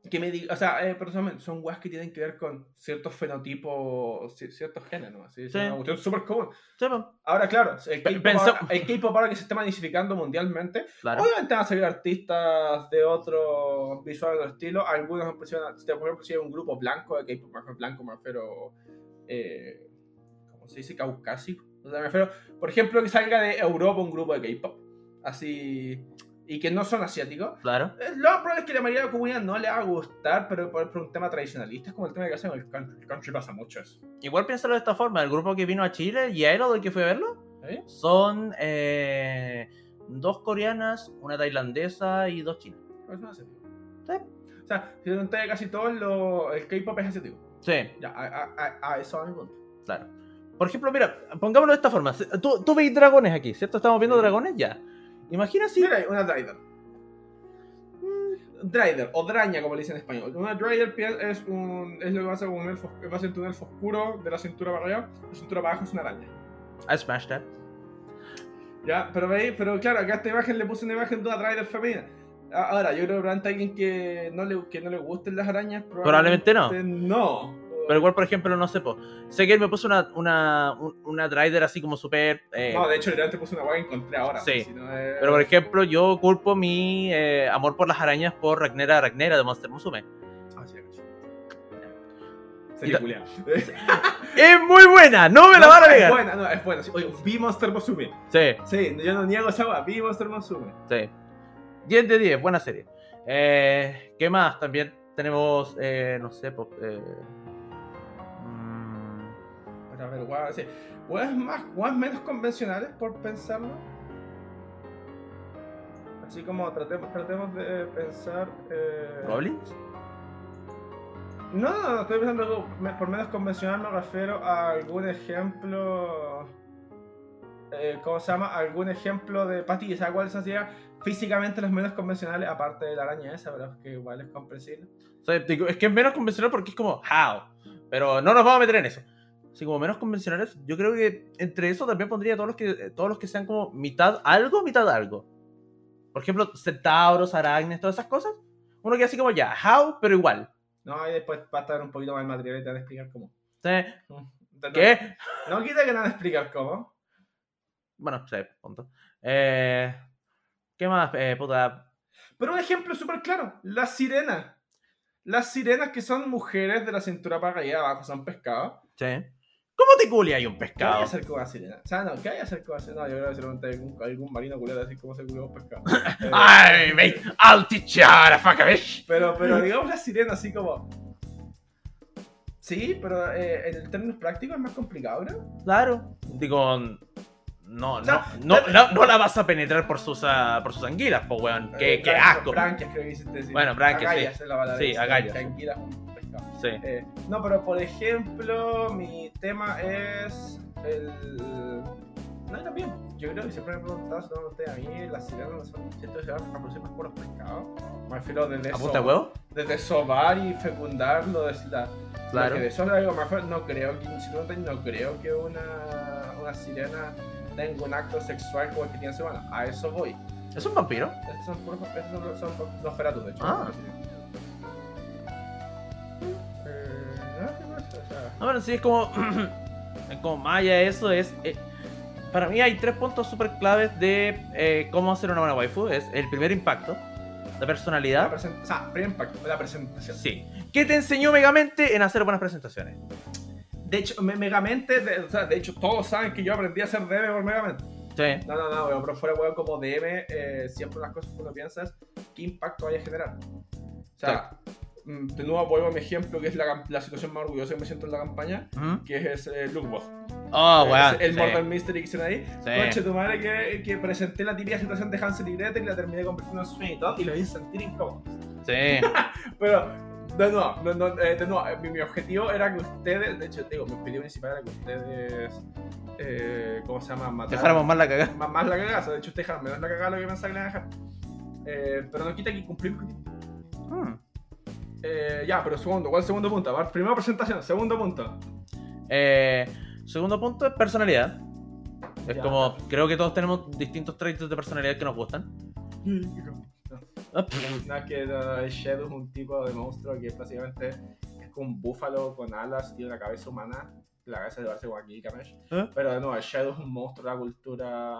Que me diga, o sea, eh, pero son, weas que tienen que ver con ciertos fenotipos, ci- ciertos géneros, así, es Sí. una cuestión súper común. Sí, Ahora, claro, el K-pop pensó- ahora, que se está masificando mundialmente, claro. obviamente van a salir artistas de otro visual o estilo, algunos impresionan, por ejemplo, si hay un grupo blanco de K-pop, blanco, me refiero, eh, ¿cómo se dice? Caucásico. O sea, me refiero, por ejemplo, que salga de Europa un grupo de K-pop, así, y que no son asiáticos. Claro. Eh, Lo más probable es que la mayoría de la comunidad no le va a gustar, pero por, por un tema tradicionalista, es como el tema que hacen con el country. El country pasa mucho eso. Igual piénsalo de esta forma: el grupo que vino a Chile y Aero, del que fue a verlo, ¿Eh? son eh, dos coreanas, una tailandesa y dos chinas. Eso es asiático. Sí. O sea, si te casi todo lo, el K-pop es asiático. Sí, Ya, a, a, a, a eso va mi punto. claro. Por ejemplo, mira, pongámoslo de esta forma. Tú, tú veis dragones aquí, ¿cierto? ¿Estamos viendo Sí. dragones? Ya. Imagina si... Mira, una Drider. Drider, o Draña, como le dicen en español. Una Drider piel es, un, es lo que pasa con un elfo, va a ser un elfo oscuro de la cintura para arriba, la cintura para abajo es una araña. I smashed that. Ya, pero veis, pero claro, acá a esta imagen le puse una imagen de una Drider femenina. A- Ahora, yo creo que probablemente alguien que no le, que no le gusten las arañas, Probablemente no. no. Pero igual, por ejemplo, no sé, po. sé que él me puso una, una, un- una Drider así como súper... eh, No, de hecho, literalmente puse una guay que encontré ahora. Sí. si no es- Pero por ejemplo, yo culpo mi eh, amor por las arañas por Ragnera Ragnera de Monster Musume. Ah, sí, Sería culiao. ¡Es muy buena! ¡No me la van a es negar! buena, no, es buena. Oye, vi Monster Musume. Sí, Sí, yo no niego esa agua, vi Monster Musume. sí. 10 de 10, buena serie. Eh, ¿Qué más? También tenemos, eh, no sé, eh, a ver, guau, sí. Guas más, menos convencionales por pensarlo. Así como tratemos, tratemos de pensar. Eh... ¿Goblins? No, no, no, estoy pensando por menos convencional me refiero a algún ejemplo. eh, ¿Cómo se llama? Algún ejemplo de Patty, ¿sabes cuál sería físicamente los menos convencionales? Aparte de la araña esa, pero es que igual es comprensible. O sea, es que es menos convencional porque es como, how. Pero no nos vamos a meter en eso. Así como menos convencionales, yo creo que entre eso también pondría todos los que, todos los que sean como mitad algo, mitad algo. Por ejemplo, centauros, arácnidos, todas esas cosas. Uno que así como ya, how, pero igual. No, y después va a estar un poquito más el material y te van a explicar cómo. Sí. No- ¿Qué? No quita que te van a explicar cómo. Bueno, sí, punto. Eh, ¿Qué más, eh, puta? Pero un ejemplo súper claro, las sirenas. Las sirenas que son mujeres de la cintura para allá abajo son pescados. Sí. ¿Cómo te culia hay un ¿Qué hay pescado? que hacer con una sirena? O sea, no, ¿qué hay que hacer con una sirena? No, yo creo que seguramente algún, algún marino culero así como se culió un pescado. Eh, Ay, mate, I'll teach you how to fuck a bitch. pero, pero digamos la sirena así como... Sí, pero eh, en términos prácticos es más complicado, ¿no? Claro. Digo, no, O sea, no, no, no, no la vas a penetrar por sus, ah, por sus anguilas, pues, weón. Qué, Eh, qué branquias, asco. Branquias creo que hiciste decir. Bueno, branquias, Agallas sí. es la palabra. Sí, agallas. Que anguila es un pescado. Sí. Eh, no, pero por ejemplo, mi tema es el. No, también. Yo creo que siempre me he preguntado si no ustedes a mí, las sirenas no son. Siento que se van a producir más puros pescados. Me refiero desde ¿A punta de so- huevo? Desde sobar y fecundar lo de la. Claro. Lo que de eso es algo más feo. No creo que, no, creo que una, una sirena tenga un acto sexual como el que tiene semana. A eso voy. ¿Es un vampiro? Estos son puros estos son, son los feratus, de hecho. Ah. No, pero sí, es como. como Maya, eso es. eh, para mí hay tres puntos súper claves de eh, cómo hacer una buena waifu. Es el primer impacto, la la personalidad. present- o sea, primer impacto, la presentación. Sí. ¿Qué te enseñó Megamente en hacer buenas presentaciones? De hecho, me- Megamente, de, o sea, de hecho, todos saben que yo aprendí a hacer DM por Megamente. Sí. No, no, no, pero fuera weón como DM, eh, siempre las cosas que uno piensa es qué impacto vaya a generar. O sea, mm, de nuevo vuelvo a mi ejemplo, que es la, la situación más orgullosa que me siento en la campaña, Ujú. que es eh, Lookbox. Oh, Eh, weón. El sí. Mortal Mystery que hicieron ahí. Sí. Conche tu madre que, que presenté la típica situación de Hansel y Gretel y la terminé convirtiendo en Sweeney Todd y lo hice sentir incómodo. Sí. Pero, de nuevo, no, no, eh, de nuevo mi, mi objetivo era que ustedes, de hecho, digo, mi objetivo principal era que ustedes, eh, ¿cómo se llama? Mataran- Dejáramos más la cagada. más, más la cagada. O sea, de hecho, ustedes dejaron menos la cagada lo que pensaba que le iban a dejar. Eh, pero no quita que cumplir objetivo. Hmm. Eh, ya, pero segundo, ¿cuál es el segundo punto? Primera presentación, segundo punto. Eh, segundo punto es personalidad. Es Ya. como, creo que todos tenemos distintos traits de personalidad que nos gustan. No, es que no, el Shadow es un tipo de monstruo que básicamente es como un búfalo con alas, tiene una cabeza humana, la cabeza de como aquí, Kamesh. ¿Eh? Pero el Shadow es un monstruo de la cultura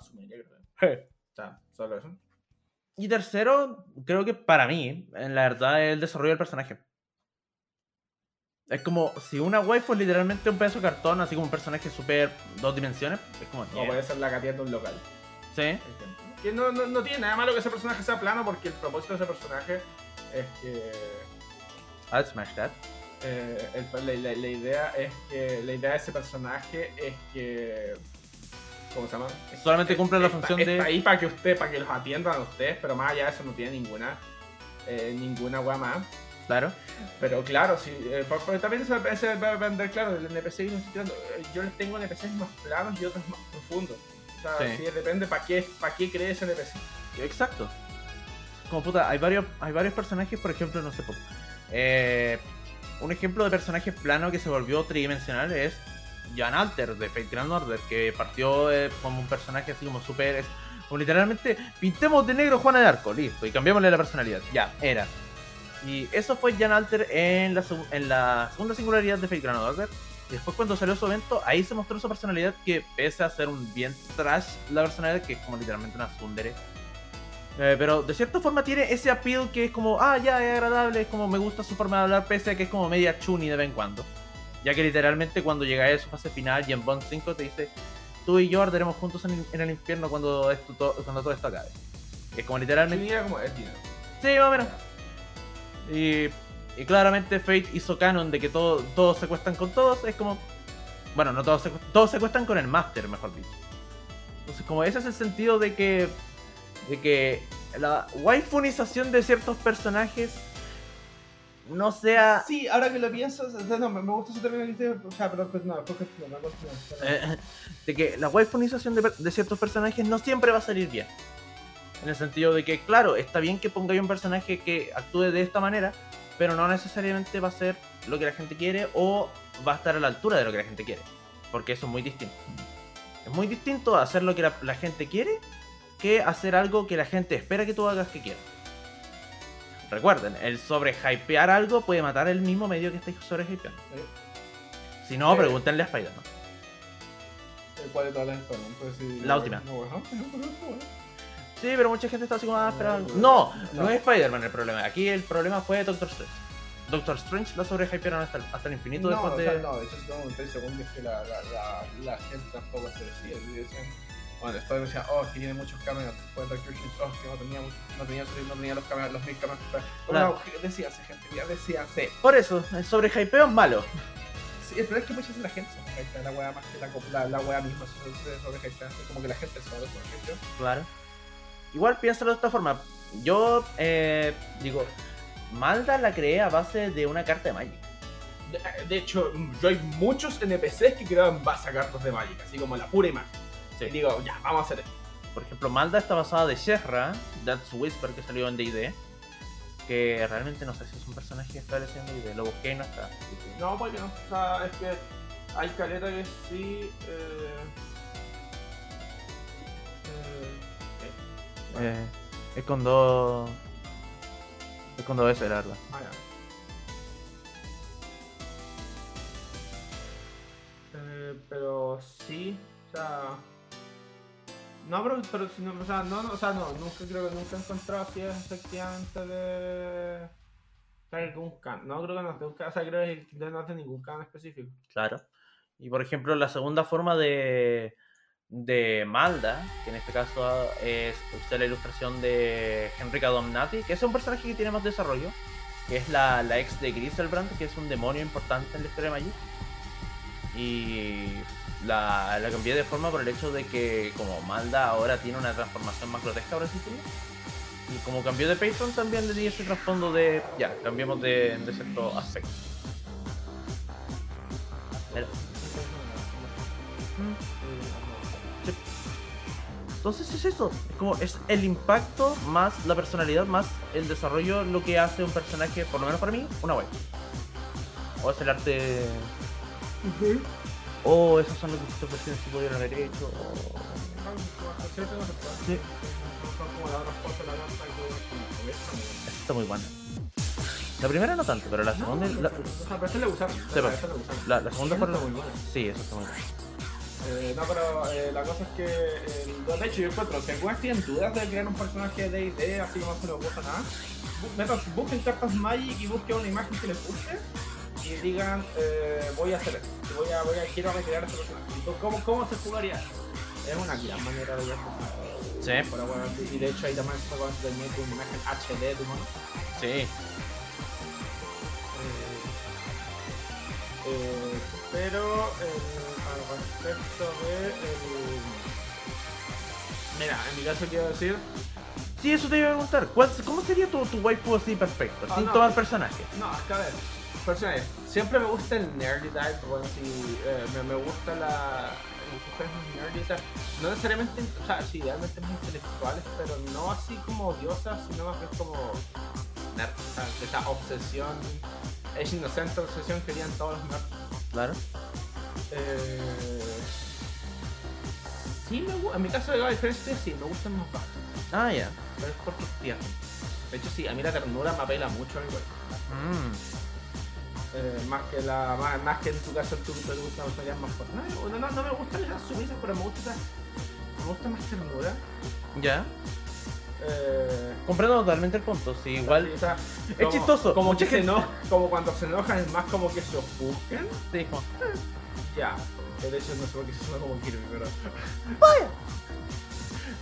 sumeria, creo. O sea, solo eso. Y tercero, creo que para mí, en la verdad, es el desarrollo del personaje. Es como si una waifu es literalmente un pedazo de cartón, así como un personaje super dos dimensiones. Es como, No yeah. puede ser la catía de un local. Sí. Que no, no, no tiene nada malo que ese personaje sea plano porque el propósito de ese personaje es que I'll smash that. eh, el- la, la- la idea es que la idea de ese personaje es que ¿cómo se llama? Es- Solamente es- cumple la función de- ahí para que usted para que los atiendan a ustedes pero más allá de eso no tiene ninguna eh, ninguna wea más Claro. pero claro sí eh, también se, se va a vender claro el NPC que yo estoy tirando, yo les tengo NPCs más planos y otros más profundos o sea Sí. sí, depende para qué para qué cree ese NPC Exacto. Como puta, hay varios, hay varios personajes, por ejemplo, no sé, eh, un ejemplo de personaje plano que se volvió tridimensional es Jan Alter de Fate Grand Order, que partió eh, como un personaje así como súper... Como literalmente, pintemos de negro Juana de Arco, listo, y cambiémosle la personalidad. Ya, era. Y eso fue Jan Alter en la, segunda singularidad de Fate Grand Order. Después cuando salió su evento, ahí se mostró su personalidad que pese a ser un bien trash, la personalidad que es como literalmente una tsundere. Eh, pero de cierta forma tiene ese appeal que es como, ah, ya, es agradable, es como me gusta su forma de hablar, pese a que es como media chuni de vez en cuando. Ya que literalmente cuando llega a su fase final y en Bond 5 te dice, tú y yo arderemos juntos en, en el infierno cuando, esto, to- cuando todo esto acabe. Es como literalmente... Como dinero. Sí, más o menos. Y, y claramente Fate hizo canon de que todo, todos se cuestan con todos. Es como. Bueno, no todos se, todos se cuestan con el Master, mejor dicho. Entonces, como ese es el sentido de que. De que la waifunización de ciertos personajes no sea... Sí, ahora que lo pienso, o sea, no, me, me gusta ese término que dices, o sea, pero, pero no, porque no, no, continúa. eh, de que la waifunización de, de ciertos personajes no siempre va a salir bien. En el sentido de que, claro, está bien que pongáis un personaje que actúe de esta manera, pero no necesariamente va a ser lo que la gente quiere o va a estar a la altura de lo que la gente quiere. Porque eso es muy distinto. Es muy distinto hacer lo que la, la gente quiere que hacer algo que la gente espera que tú hagas que quiera. Recuerden, el sobre hypear algo puede matar el mismo medio que estáis sobre hypeando. Si no, Eh. pregúntenle a Spider-Man. Eh, ¿Cuál de todas las? Pues sí, La última. No, no, no. Sí, pero mucha gente está así como, ah. No, no es Spider-Man el problema. Aquí el problema fue Doctor Strange. Doctor Strange la sobrehypearon hasta, el- hasta el infinito después o de. sea, no, de hecho, si toman tres segundos que la, la, la, la gente tampoco se decía. Decían, bueno, después decían, oh, que tiene muchos cameos. Después Doctor Strange, oh, que no tenía, mucho- no tenía, no tenía los cameos, los mil cameos. Pero Claro. no, gente, ya. Por eso, el sobrehypeo es malo. Sí, el problema es que muchas veces la gente se sobrehypea la wea más que la, la, la wea misma se sobrehypea. Es como que la gente se sobrehypea. Claro. Igual piénsalo de esta forma. Yo eh, digo, Malda la creé a base de una carta de Magic. De, de hecho, yo hay muchos NPCs que creaban base a cartas de Magic, así como la pura imagen. Sí. Y digo, ya, vamos a hacer esto. Por ejemplo, Malda está basada de Shezra, That's Whisper que salió en D&D. Que realmente no sé si es un personaje establecido en D&D. Lo busqué y no está. que- No, porque no. O sea, es que hay caleta que sí. Eh, eh, Eh, es con dos... Es con dos S, la verdad. ah, ya. Eh, pero sí, o sea. No, pero, pero o sea, no, no, o sea, no, nunca creo que nunca he encontrado si es efectivamente de. de algún can. No creo que no o sea, creo que no de ningún can específico. Claro. Y por ejemplo, la segunda forma de, de Malda, que en este caso es usted la ilustración de Henrika Domnati, que es un personaje que tiene más desarrollo, que es la, la ex de Griselbrand, que es un demonio importante en la historia de Magic. Y la, la cambié de forma por el hecho de que como Malda ahora tiene una transformación más grotesca, así decirlo. Y como cambió de Patreon también le di ese trasfondo de, ya, cambiemos de, de cierto aspecto. Sí. Entonces es eso, es como es el impacto más la personalidad más el desarrollo lo que hace un personaje, por lo menos para mí, una web. O es el arte. O esos son los distintos versiones que pudieron haber hecho. o- Sí. Está muy buena. La primera no tanto, pero la segunda. la, pero le segunda fue la- muy buena. Sí, eso está muy bueno. Eh, no, pero eh, la cosa es que, eh, de hecho, yo encuentro, si algunas tienen dudas de crear un personaje de D&D, así como no se les gusta nada, metan- busquen cartas Magic y busquen una imagen que les guste y digan, eh, voy a hacer esto, voy a, voy a, quiero recrear este personaje. ¿Y ¿Cómo, ¿Cómo se jugaría? Es una gran manera de hacerlo. Sí, Pero bueno, y de hecho ahí también se puede hacer una imagen HD de un mono. sí. Eh, eh, pero eh, al respecto de el... Mira, en mi caso quiero decir, Sí, eso te iba a preguntar. ¿Cuál- ¿Cómo sería tu, tu waifu así perfecto? Ah, sin no. tomar personaje. no, es que a ver, personaje, siempre me gusta el nerdy type, bueno, si eh, me, me gusta la personajes nerdy, o sea, no necesariamente, o sea, sí, idealmente más intelectuales, pero no así como odiosas, sino más bien como nerd, o sea, esa obsesión, es inocente obsesión que querían todos los nerds. Claro. Eh, sí me gusta, en mi caso de la diferencia sí, me gustan más bajos, Ah, ya. pero es porque es tierno. De hecho sí, a mí la ternura me apela mucho a mi cuerpo. Mm. Eh, más que la más, más que en tu caso tú te gusta una personalidad más fuerte. No, no, no, no me gustan las sumisas, pero me gusta me gusta más ternura. Ya. Eh, Comprendo totalmente el punto. Sí, igual. o sea, Es como- chistoso, Como mucha que se gente- como cuando se enojan es más como que se ofuscan. Sí, como- Ya, que de hecho no sé por qué se suena como Kirby, pero. ¡Vaya!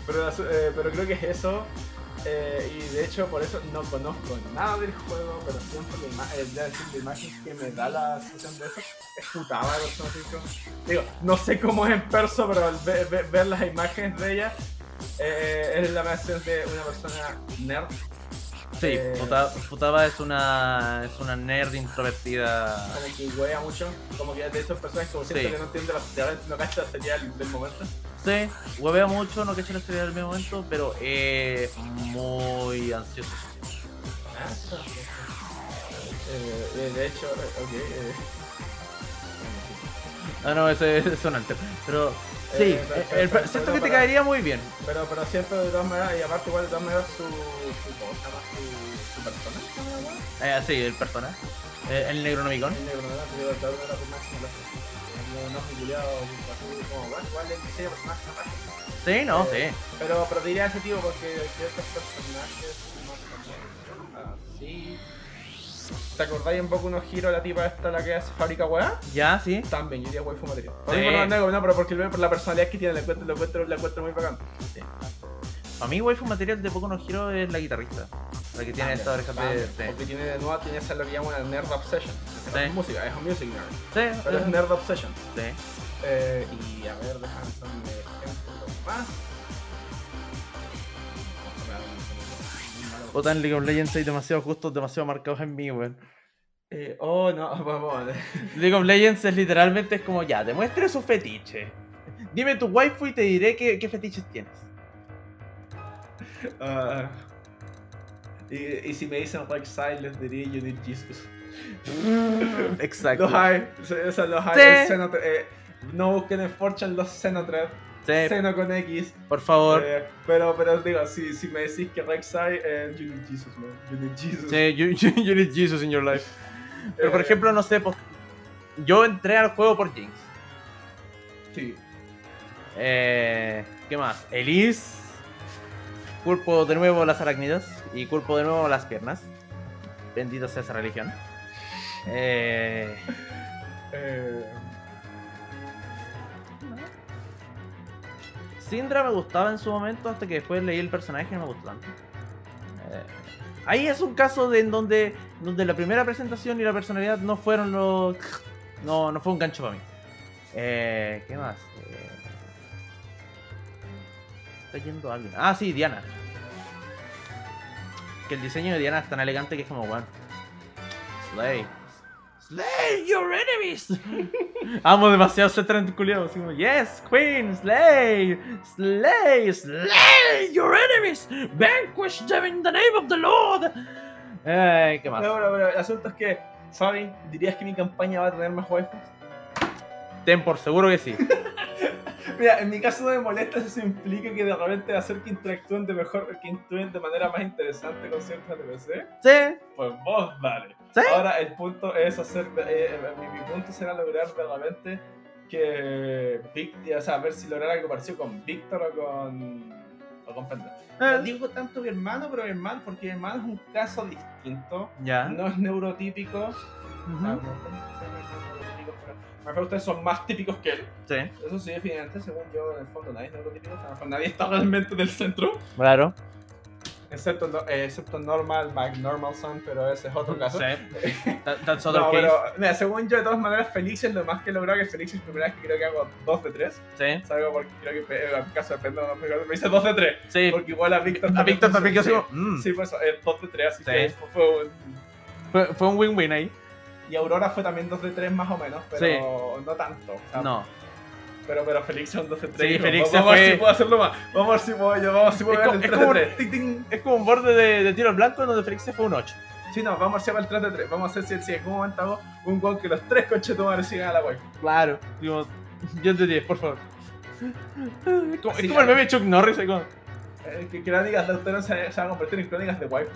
Pero, eh, pero creo que es eso. Eh, y de hecho, por eso no conozco nada del juego, pero siempre la, ima- la imagen que me da la sensación de eso es putada de Digo, no sé cómo es en perso, pero al ve- ve- ver las imágenes de ella eh, es la sensación de una persona nerd Sí, Eh, Futa- Futaba es una, es una nerd introvertida. Como que huea mucho, como que de esos personajes como siento Sí. que no entiende la, no cacha la serial del momento. Sí, huevea mucho, no cacha la serie del mismo momento, pero es muy ansioso. Eh, de hecho, ok. eh, Ah, no, ese es un alter. Pero sí, Eh, pero- el- pero- el- pero- siento que te caería muy bien. pero, pero siempre de todas maneras, y aparte igual de todas maneras su, su, ¿cómo se llama? Su. Eh, sí, el persona. Eh, el Necronomicon. El negro, no es culiado, como, bueno, igual el diseño de personaje capaz. Sí, no, Eh, sí. Pero, pero diría ese tipo porque ciertos personajes no así. ¿Te acordáis un poco unos giros la tipa esta la que hace fábrica weá? Ya, sí. También, yo diría waifu material. Sí. Por no, pero porque por la personalidad que tiene, la encuentro, la encuentro, la encuentro muy bacán. A mí, waifu material de Poco no Hero es la guitarrista. La que tiene esta oreja de. Porque tiene de nuevo, tiene esa lo que llaman una nerd obsession. No es música, es un music nerd. sí. Pero es nerd obsession. sí. Eh, y a ver, déjame ponerme ejemplos más. Puta, en League of Legends hay demasiado justos, demasiado marcados en mí, weón. Eh, oh, no, vamos a ver. League of Legends es literalmente es como ya, demuestre su fetiche. Dime tu waifu y te diré qué, qué fetiches tienes. Ah, y, y si me dicen Rek'Sai, les diría You Need Jesus. Exacto. Los hay, o sea, los hay. Sí. el Xenotred, eh, no busquen en Fortune los Xenotred. Sí, Xeno con X. por favor. eh, pero, pero digo, si, si me decís que Rek'Sai, eh, You Need Jesus, man. You Need Jesus. Sí, you, you- you need Jesus in your life. Pero por Eh, ejemplo, no sé, pues, yo entré al juego por Jinx. Sí. Eh, ¿Qué más? Elise. Culpo de nuevo las arácnidas y culpo de nuevo las piernas. Bendita sea esa religión. Eh, Eh, Syndra me gustaba en su momento hasta que después leí el personaje y no me gustó tanto. Eh, ahí es un caso de en donde, donde la primera presentación y la personalidad no fueron los... No, no fue un gancho para mí. Eh, ¿Qué más? Está yendo alguien. Ah, sí, Diana. Que el diseño de Diana es tan elegante que es como, bueno. Slay. Slay your enemies. Amo demasiado ese trend culiado. Así como, yes, Queen, slay, slay, slay your enemies. Vanquish them in the name of the Lord. Eh, ¿Qué más? pero, pero, pero el asunto es que, Fabi, ¿dirías que mi campaña va a tener más waifus? Ten por seguro que sí. Mira, en mi caso no me molesta si eso implica que de repente hacer que interactúen de mejor, que interactúen de manera más interesante con ciertos NPC. Sí, Pues vos dale. ¿Sí? Ahora el punto es hacer, eh, mi, mi punto será lograr de repente que, o sea, ver si lograr algo parecido con Víctor o con, o con Penta. No Eh. digo tanto mi hermano, pero mi hermano, porque mi hermano es un caso distinto, ya. no es neurotípico. Ujú. Ah, me ustedes son más típicos que él. Sí, Eso sí, definitivamente, según yo, en el fondo nadie es neurotípico, en el nadie está realmente del centro, claro. excepto, eh, excepto Normal, Mike Normalson, pero ese es otro caso. Sí. That- that's other No, case. pero, mira, según yo, de todas maneras, Felix es lo más que he logrado, que Felix es la primera vez que creo que hago 2 de 3. Sí, Salgo porque creo que en el caso de Pendo no me me dice 2 de 3. sí. Porque igual a Víctor A Víctor también como, mm. Sí, pues eh, 2 de 3, así Sí. que fue un- Fue, fue un win-win ahí. Y Aurora fue también 2 de 3 más o menos, pero Sí. no tanto. o sea, No. Pero, pero Felix es un 2 de 3. Sí, Felix vamos se a ver fue- si puedo hacerlo más. Vamos a ver si puedo, yo, vamos a ver si puedo Es ver como- el es 3 de como- 3. Ting, ting. Es como un borde de, de tiro al blanco donde Felix se fue un 8. Sí, no, vamos a ver si hago el 3 de 3. Vamos a hacer si, si en algún momento hago un gol que los 3 conchetumares sigan a la web. Claro. Digo, 10 de 10, por favor. Es como, Sí, es como el meme Chuck Norris. como- Eh, que crónicas de autores se, se van a convertir en crónicas de waifu.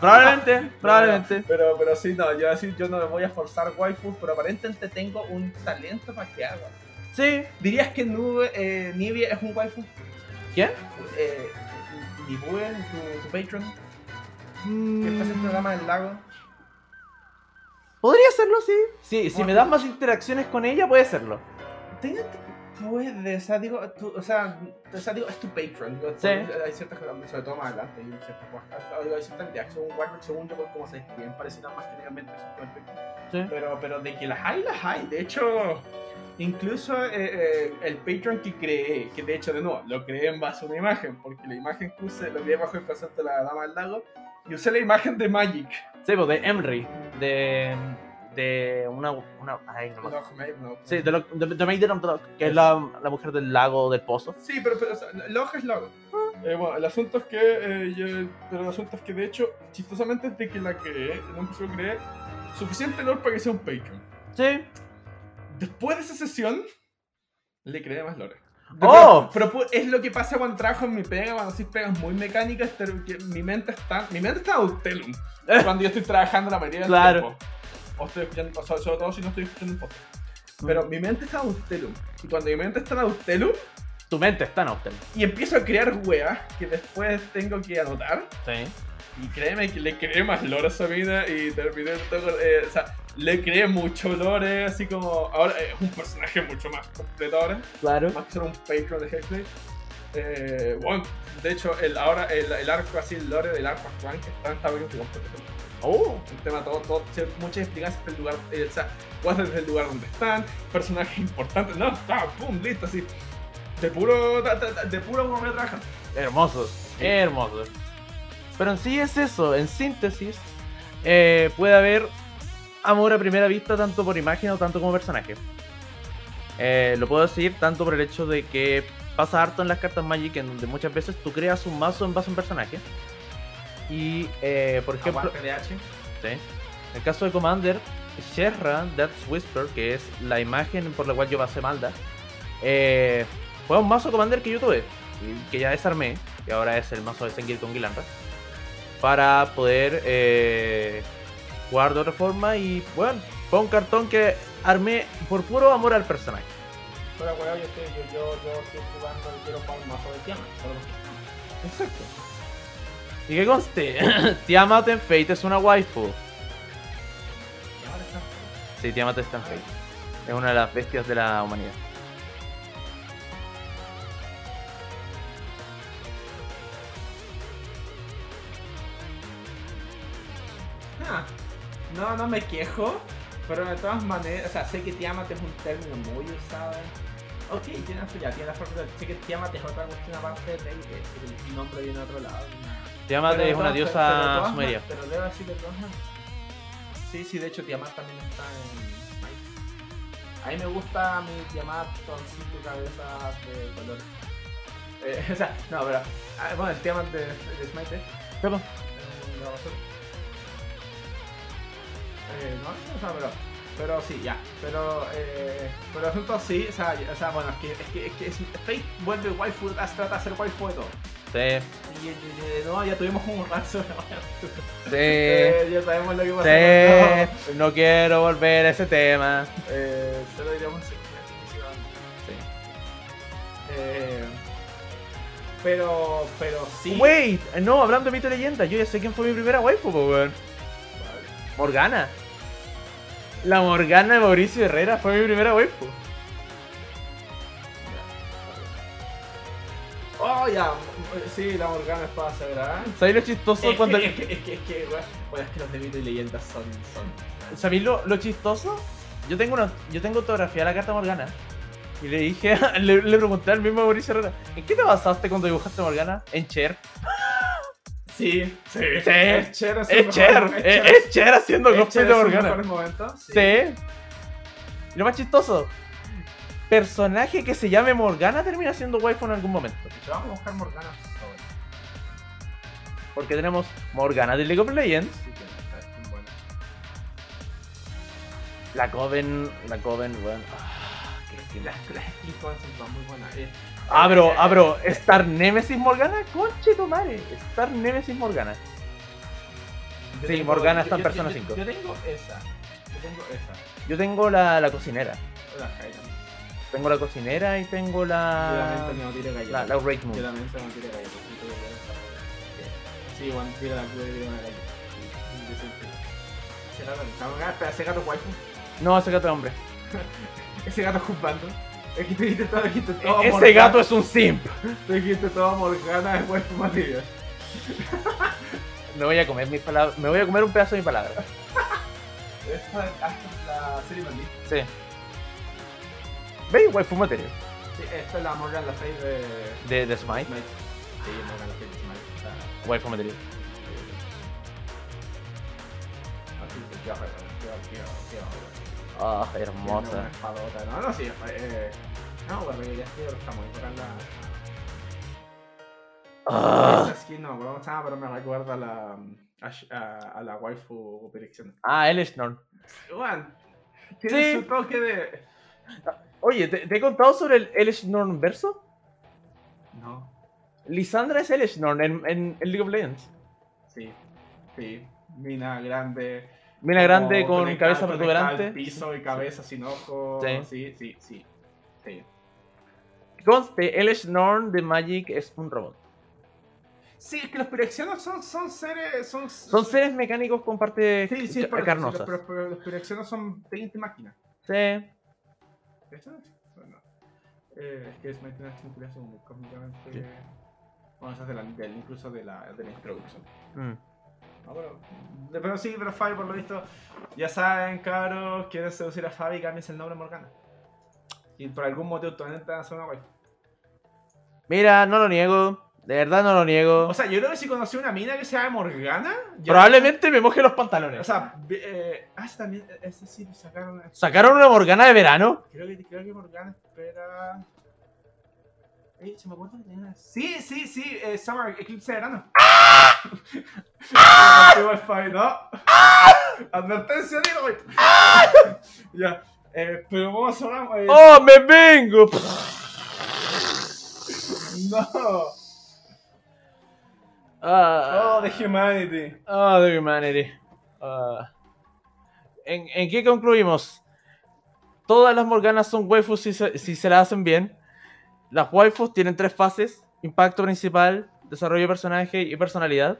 Probablemente, probablemente. Pero, pero sí, no, yo así yo no me voy a forzar waifus, pero aparentemente tengo un talento para que haga. Sí. ¿Dirías que Nube, eh, Nivea es un waifu? ¿Quién? Eh, Nibuen, tu, tu patron, que Mm, está haciendo el programa del lago. Podría serlo, sí. Sí, si me das más interacciones con ella, puede serlo. Tengo- puede, o sea, digo, tú- o sea, o sea, digo, es tu patron. Digo, Sí. Hay ciertas cosas, sobre todo más adelante, hay ciertas cosas. Digo, hay ciertas ideas que son Warcraft, según yo, por cómo se escriben, parecen más técnicamente. Sí. Pero, pero de que las hay, las hay. De hecho, incluso eh, eh, el Patreon que creé, que de hecho, de nuevo, lo creé en base a una imagen, porque la imagen que usé, lo creé bajo el concepto de la Dama del Lago, y usé la imagen de Magic. Sí, pues de Emry. De. De una. una ay, no me. No, no. Sí, de, lo, de, de Maiden of the Loch, que es la, la mujer del lago del pozo. Sí, pero, pero o sea, Log es Log. Eh, bueno, el asunto es que, eh, yo- pero el asunto es que de hecho, chistosamente desde que la creé, no empecé a creer, suficiente lore para que sea un Patreon. Sí. Después de esa sesión, le creé más lore. ¡Oh! Pero, pero pu- es lo que pasa cuando trabajo en mi pega, cuando haces pegas muy mecánicas, mi mente está, mi mente está en Autelum. cuando yo estoy trabajando la mayoría del Claro. tiempo. O estoy escuchando, sea, sobre todo si no estoy escuchando un podcast. Pero mi mente está en Autelum. Y cuando mi mente está en Autelum, Tu mente está en Optel. y empiezo a crear weas que después tengo que anotar. Sí. Y créeme que le creé más lore a esa vida y terminé todo, eh, o sea, le creé mucho lore, así como ahora es un personaje mucho más completo ahora, Claro. más que ser un patron de Hexblade. Eh, bueno, de hecho, el, ahora el, el arco así, el lore del arco actual que está en Tower of the completo. Oh. Un tema todo, todo, muchas explicaciones del lugar, eh, o sea, cosas desde el lugar donde están, personajes importantes, no, está, pum, listo, así. De puro, de puro volver a trabajar. Hermosos. Hermosos. Pero en sí es eso. En síntesis, eh, puede haber amor a primera vista tanto por imagen o tanto como personaje. Eh, lo puedo decir tanto por el hecho de que pasa harto en las cartas Magic en donde muchas veces tú creas un mazo en base a un personaje. Y, eh, por ejemplo. Sí. En el caso de Commander, Sherra, Death's Whisper, que es la imagen por la cual yo pasé Malda, eh, fue un mazo Commander que yo tuve, que ya desarmé, y ahora es el mazo de Sengir con Gilandra, para poder eh, jugar de otra forma. Y bueno, fue un cartón que armé por puro amor al personaje. Pero weón, yo estoy, yo, yo, yo estoy jugando y quiero jugar un mazo de Tiamat, Exacto. Y que conste, Tiamat en Fate es una waifu. Sí, Tiamat está en Fate. Es una de las bestias de la humanidad. Ah, no, no me quejo, pero de todas maneras, o sea, sé que Tiamat es un término muy usado. Ok, tiene razón, ya, tiene la Sé que Tiamat es otra cuestión aparte de Fate, el nombre viene de otro lado. Tiamat Pero es una pero diosa todas sumeria. Pero debo decir de todas maneras. Sí, sí, de hecho Tiamat también está en Smite. A mí me gusta mi Tiamat con cinco cabezas de color. Eh, o sea, no, pero. ah, bueno, el Tiamat de, de Smite. ¿Cómo? Eh, la basura. Eh, no, o sea, pero, pero sí, ya. Pero, eh, pero asunto sí, o sea, o sea, bueno, es que, es que, es que es- Fate vuelve waifu, trata de hacer waifu de todo. Sí, Y, y- y- no, ya tuvimos un rato sí. Eh, ya sabemos lo que pasa. Sí, no quiero volver a ese tema. Eh, solo diríamos sí. Eh, pero, pero sí. Wait, no, hablando de mito y leyenda, yo ya sé quién fue mi primera waifu, weón. Morgana. La Morgana de Mauricio Herrera fue mi primera waifu. Oh, ya. Sí, la Morgana es para asegurar. ¿Sabéis lo chistoso Es cuando... que, es que, es que, es que, bueno, bueno, es que los de mito y leyendas son, son. ¿Sabéis lo, lo chistoso? Yo tengo una, yo tengo autografía la carta Morgana. Y le dije, le, le pregunté al mismo Mauricio Herrera, ¿en qué te basaste cuando dibujaste Morgana? En Cher. Sí, sí. Sí. Es Cher, en sus Es Cher, es, es Cher haciendo cosplay Cher de Morgana. Sí. Y lo más chistoso, personaje que se llame Morgana termina siendo waifu en algún momento. Vamos a buscar Morgana. ahora. Porque tenemos Morgana de League of Legends, Sí, que está es buena. la Coven, la Coven, bueno. ah, qué- qué- Las, las skin coins son muy buenas. Eh, Ah, bro, eh, ah, eh, bro, Star Nemesis Morgana, conche tu madre, Star Nemesis Morgana. yo sí, tengo- Morgana yo- está en yo- Persona yo- 5. Yo tengo esa. Yo tengo esa. Yo tengo la, la cocinera, La Hylian. Tengo la cocinera y tengo Yo la. galletas. La, la Great Yo galletas. Sí, Juan tira la y tira una galleta. Indecente. Ese gato, espera, ese gato es waifu. No, ese gato de hombre. Ese gato es juzgando. Es que tú dijiste todo, dijiste todo. Ese Morgana. gato es un simp. Tú dijiste todo Morgana de waifu material. Me voy a comer mis palabras. Me voy a comer un pedazo de mi palabra. Esta es la serie Mandy. Sí. ¿Veis? Waifu material. Sí, esta es la Morgan La de. De, de Smite. Smite. Sí, Morgan La Fey de Smite. O sea, Waifu material. así que qué horror, qué horror, qué horror, qué horror. Ah, Tiene hermosa. una espadota. No, no, sí. Eh, no, bueno, ya estoy, muy bacán la. Ah. Esa skin no se llama, pero me recuerda a la. A, a, a la waifu predicción. Ah, el Snorn. Juan, tiene Sí. su toque de. Oye, ¿te, te he contado sobre el El Snorn verso? No. Lisandra es el Snorn en, en, en League of Legends. Sí, sí. Mina grande. Mina grande con cabeza protuberante. piso y cabeza sin ojos. Sí. Sí, sí, sí. sí. Conste, el Snorn de Magic es un robot. Sí, es que los pirexionos son, son seres. Son, Son seres mecánicos con partes Sí, sí, pero carnosas. Los, pero los pirexionos son técnicamente máquinas. Sí. Eh, es que es una chinchilla muy cómicamente. Sí. Bueno, esa es de la, incluso de la, de la introducción. Mm. No, pero, pero sí, pero Fabi, por lo visto, ya saben, cabros, quieren seducir a Fabi, cámbiense el nombre a Morgana. Y por algún motivo todavía hacer una waifu. Mira, no lo niego. De verdad no lo niego. O sea, yo creo que si conocí una mina que se llama Morgana. ya- Probablemente me moje los pantalones. O sea, eh, ah, también, ese sí, sacaron. ¿Sacaron una Morgana de verano? Creo que, creo que Morgana espera. Eh, se me acuerdo que tenía una. Sí, sí, sí, eh, Summer Eclipse de verano. Contigo el Fabi, ¿no? Advertencia, digo, güey. ya, eh, pero vamos a hablar. eh, ¡Oh, me vengo! No. Ah, Oh, the humanity. Oh, the humanity. Ah. ¿En, en qué concluimos? Todas las Morganas son waifus si se, si se las hacen bien. Las waifus tienen tres fases: impacto principal, desarrollo de personaje y personalidad.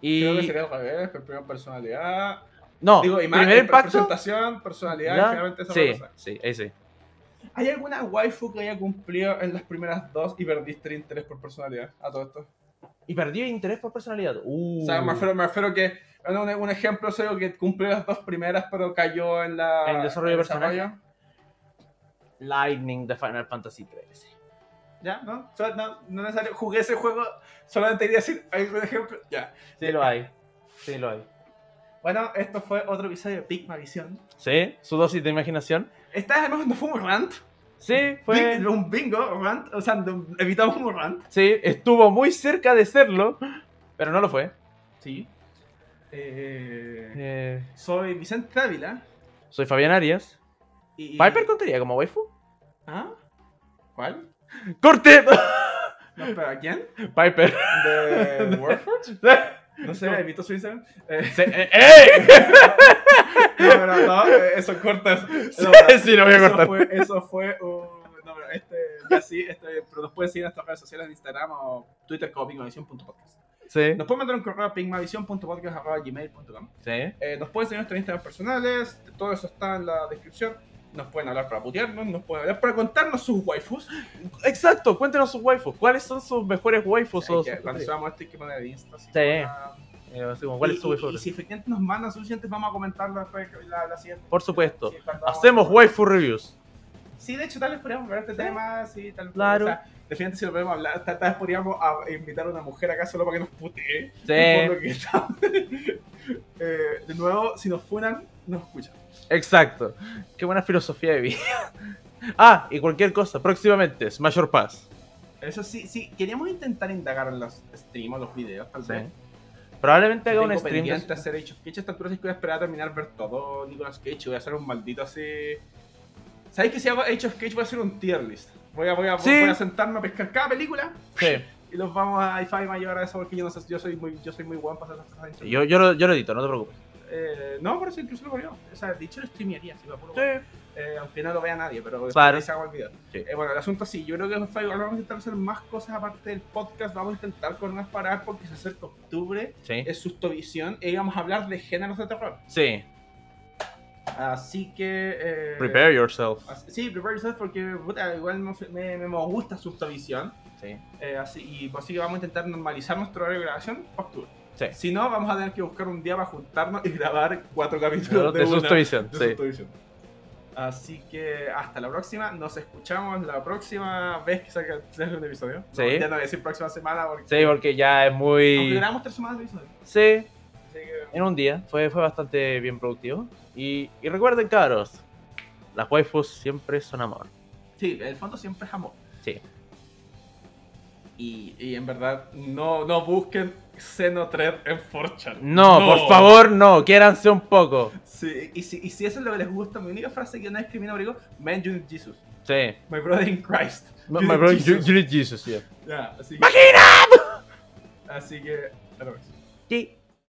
Creo que Y. sería al revés, primero personalidad. No, Digo, imagen, primer impacto. presentación, personalidad, ¿ya? y finalmente esa Sí, cosa. sí, ahí sí. ¿Hay alguna waifu que haya cumplido en las primeras dos y perdiste el interés por personalidad a todo esto? Y perdió interés por personalidad. Uh. O sea, me refiero, me refiero que un, un ejemplo que cumplió las dos primeras pero cayó en la En desarrollo de personaje. Lightning de Final Fantasy XIII. Ya, ¿no? No, no necesario. Jugué ese juego, solamente quería decir, ¿hay algún ejemplo? Ya. Sí lo hay. Sí lo hay. Bueno, esto fue otro episodio de Pigma Visión. Sí, su dosis de imaginación. Esta vez no fue un rant. Sí, fue. Bing- un bingo, rant. O sea, evitamos un rant. Sí, estuvo muy cerca de serlo, pero no lo fue. Sí. Eh, Eh, soy Vicente Dávila. soy Fabián Arias. Y... ¿Piper contaría como waifu? ¿Ah? ¿Cuál? ¡Corte! No, pero ¿a quién? Piper. ¿De Warforge? No sé, ¿he visto su Instagram? Eh, No, pero no, eh, eso corta. Eso, Sí, lo voy a eso cortar. Fue, eso fue un... No, pero este, ya sí, este, pero nos pueden seguir en nuestras redes sociales en Instagram o Twitter como pingmavision.podcast. Sí. Nos pueden mandar un correo a pingmavision.podcast.gmail.com Sí. eh, Nos pueden seguir en nuestros Instagram personales, todo eso está en la descripción. Nos pueden hablar para putearnos, nos pueden hablar para contarnos sus waifus. Exacto, cuéntenos sus waifus. ¿Cuáles son sus mejores waifus? o Hay que- sus esto hay que el Insta. así Sí. Eh, así como, ¿Cuál y, es su y- waifu? y si efectivamente nos mandan suficientes, vamos a comentarlo después la, la siguiente. Por supuesto. Sí, Hacemos waifu reviews. Sí, de hecho, tal vez podríamos ver este tema. Sí, tal vez. Claro. O sea, definitivamente si lo podemos hablar, tal, vez podríamos a- invitar a una mujer acá solo para que nos putee. Sí. Por lo que Eh, de nuevo, si nos funan, nos escuchan. Exacto. Qué buena filosofía de vida. Ah, y cualquier cosa, próximamente, Smash or Pass. Eso sí, sí, queríamos intentar indagar en los streams los videos, tal Sí. Probablemente haga un stream. de- hacer Cage a esta altura, así que voy a esperar a terminar ver todo Nicolas Cage voy a hacer un maldito así. ¿Sabéis que si hago Age of Cage voy a hacer un tier list? Voy a, voy a, Sí. voy a sentarme a pescar cada película Sí. y los vamos a IFI mayor a eso porque yo no sé, yo soy muy, yo soy muy bueno para hacer esas cosas. Yo, yo, lo, yo lo edito, no te preocupes. Eh, no, por eso incluso lo yo. O sea, dicho lo streamearía, si me apuro. Sí. Eh, aunque no lo vea nadie, pero Claro. se hago el video. Sí. Eh, bueno, el asunto sí, yo creo que Five vamos a intentar hacer más cosas aparte del podcast, vamos a intentar con unas parar porque se acerca octubre, Sí. es sustovisión, y vamos a hablar de géneros de terror. Sí. Así que. eh, Prepare yourself. así- Sí, prepare yourself porque puta, igual me, me, me gusta su visión. Sí. Eh, así, y pues, así que vamos a intentar normalizar nuestro horario de grabación para octubre. Sí. Si no, vamos a tener que buscar un día para juntarnos y grabar cuatro capítulos De, de, una- Sustovisión, de sí. Así que hasta la próxima. Nos escuchamos la próxima vez que salga, salga un episodio. No, Sí. ya no voy a decir próxima semana porque. Sí, porque ya es Aunque muy... grabamos tres semanas de episodio. Sí, Así que. en un día. Fue, fue bastante bien productivo. Y, y recuerden, cabros, las waifus siempre son amor. Sí, el fondo siempre es amor. Sí. Y, y en verdad, no, no busquen Xenotred en 4chan. No, por favor, no. Quiéranse un poco. Sí, y, si, y si eso es lo que les gusta, mi única frase que una vez escribí en abrigo, Man, you need Jesus. Sí. My brother in Christ. My, You my brother, you, Jesus. you need Jesus, yeah. Ya, así que. ¡Máquina! Así que. hasta la próxima. Sí.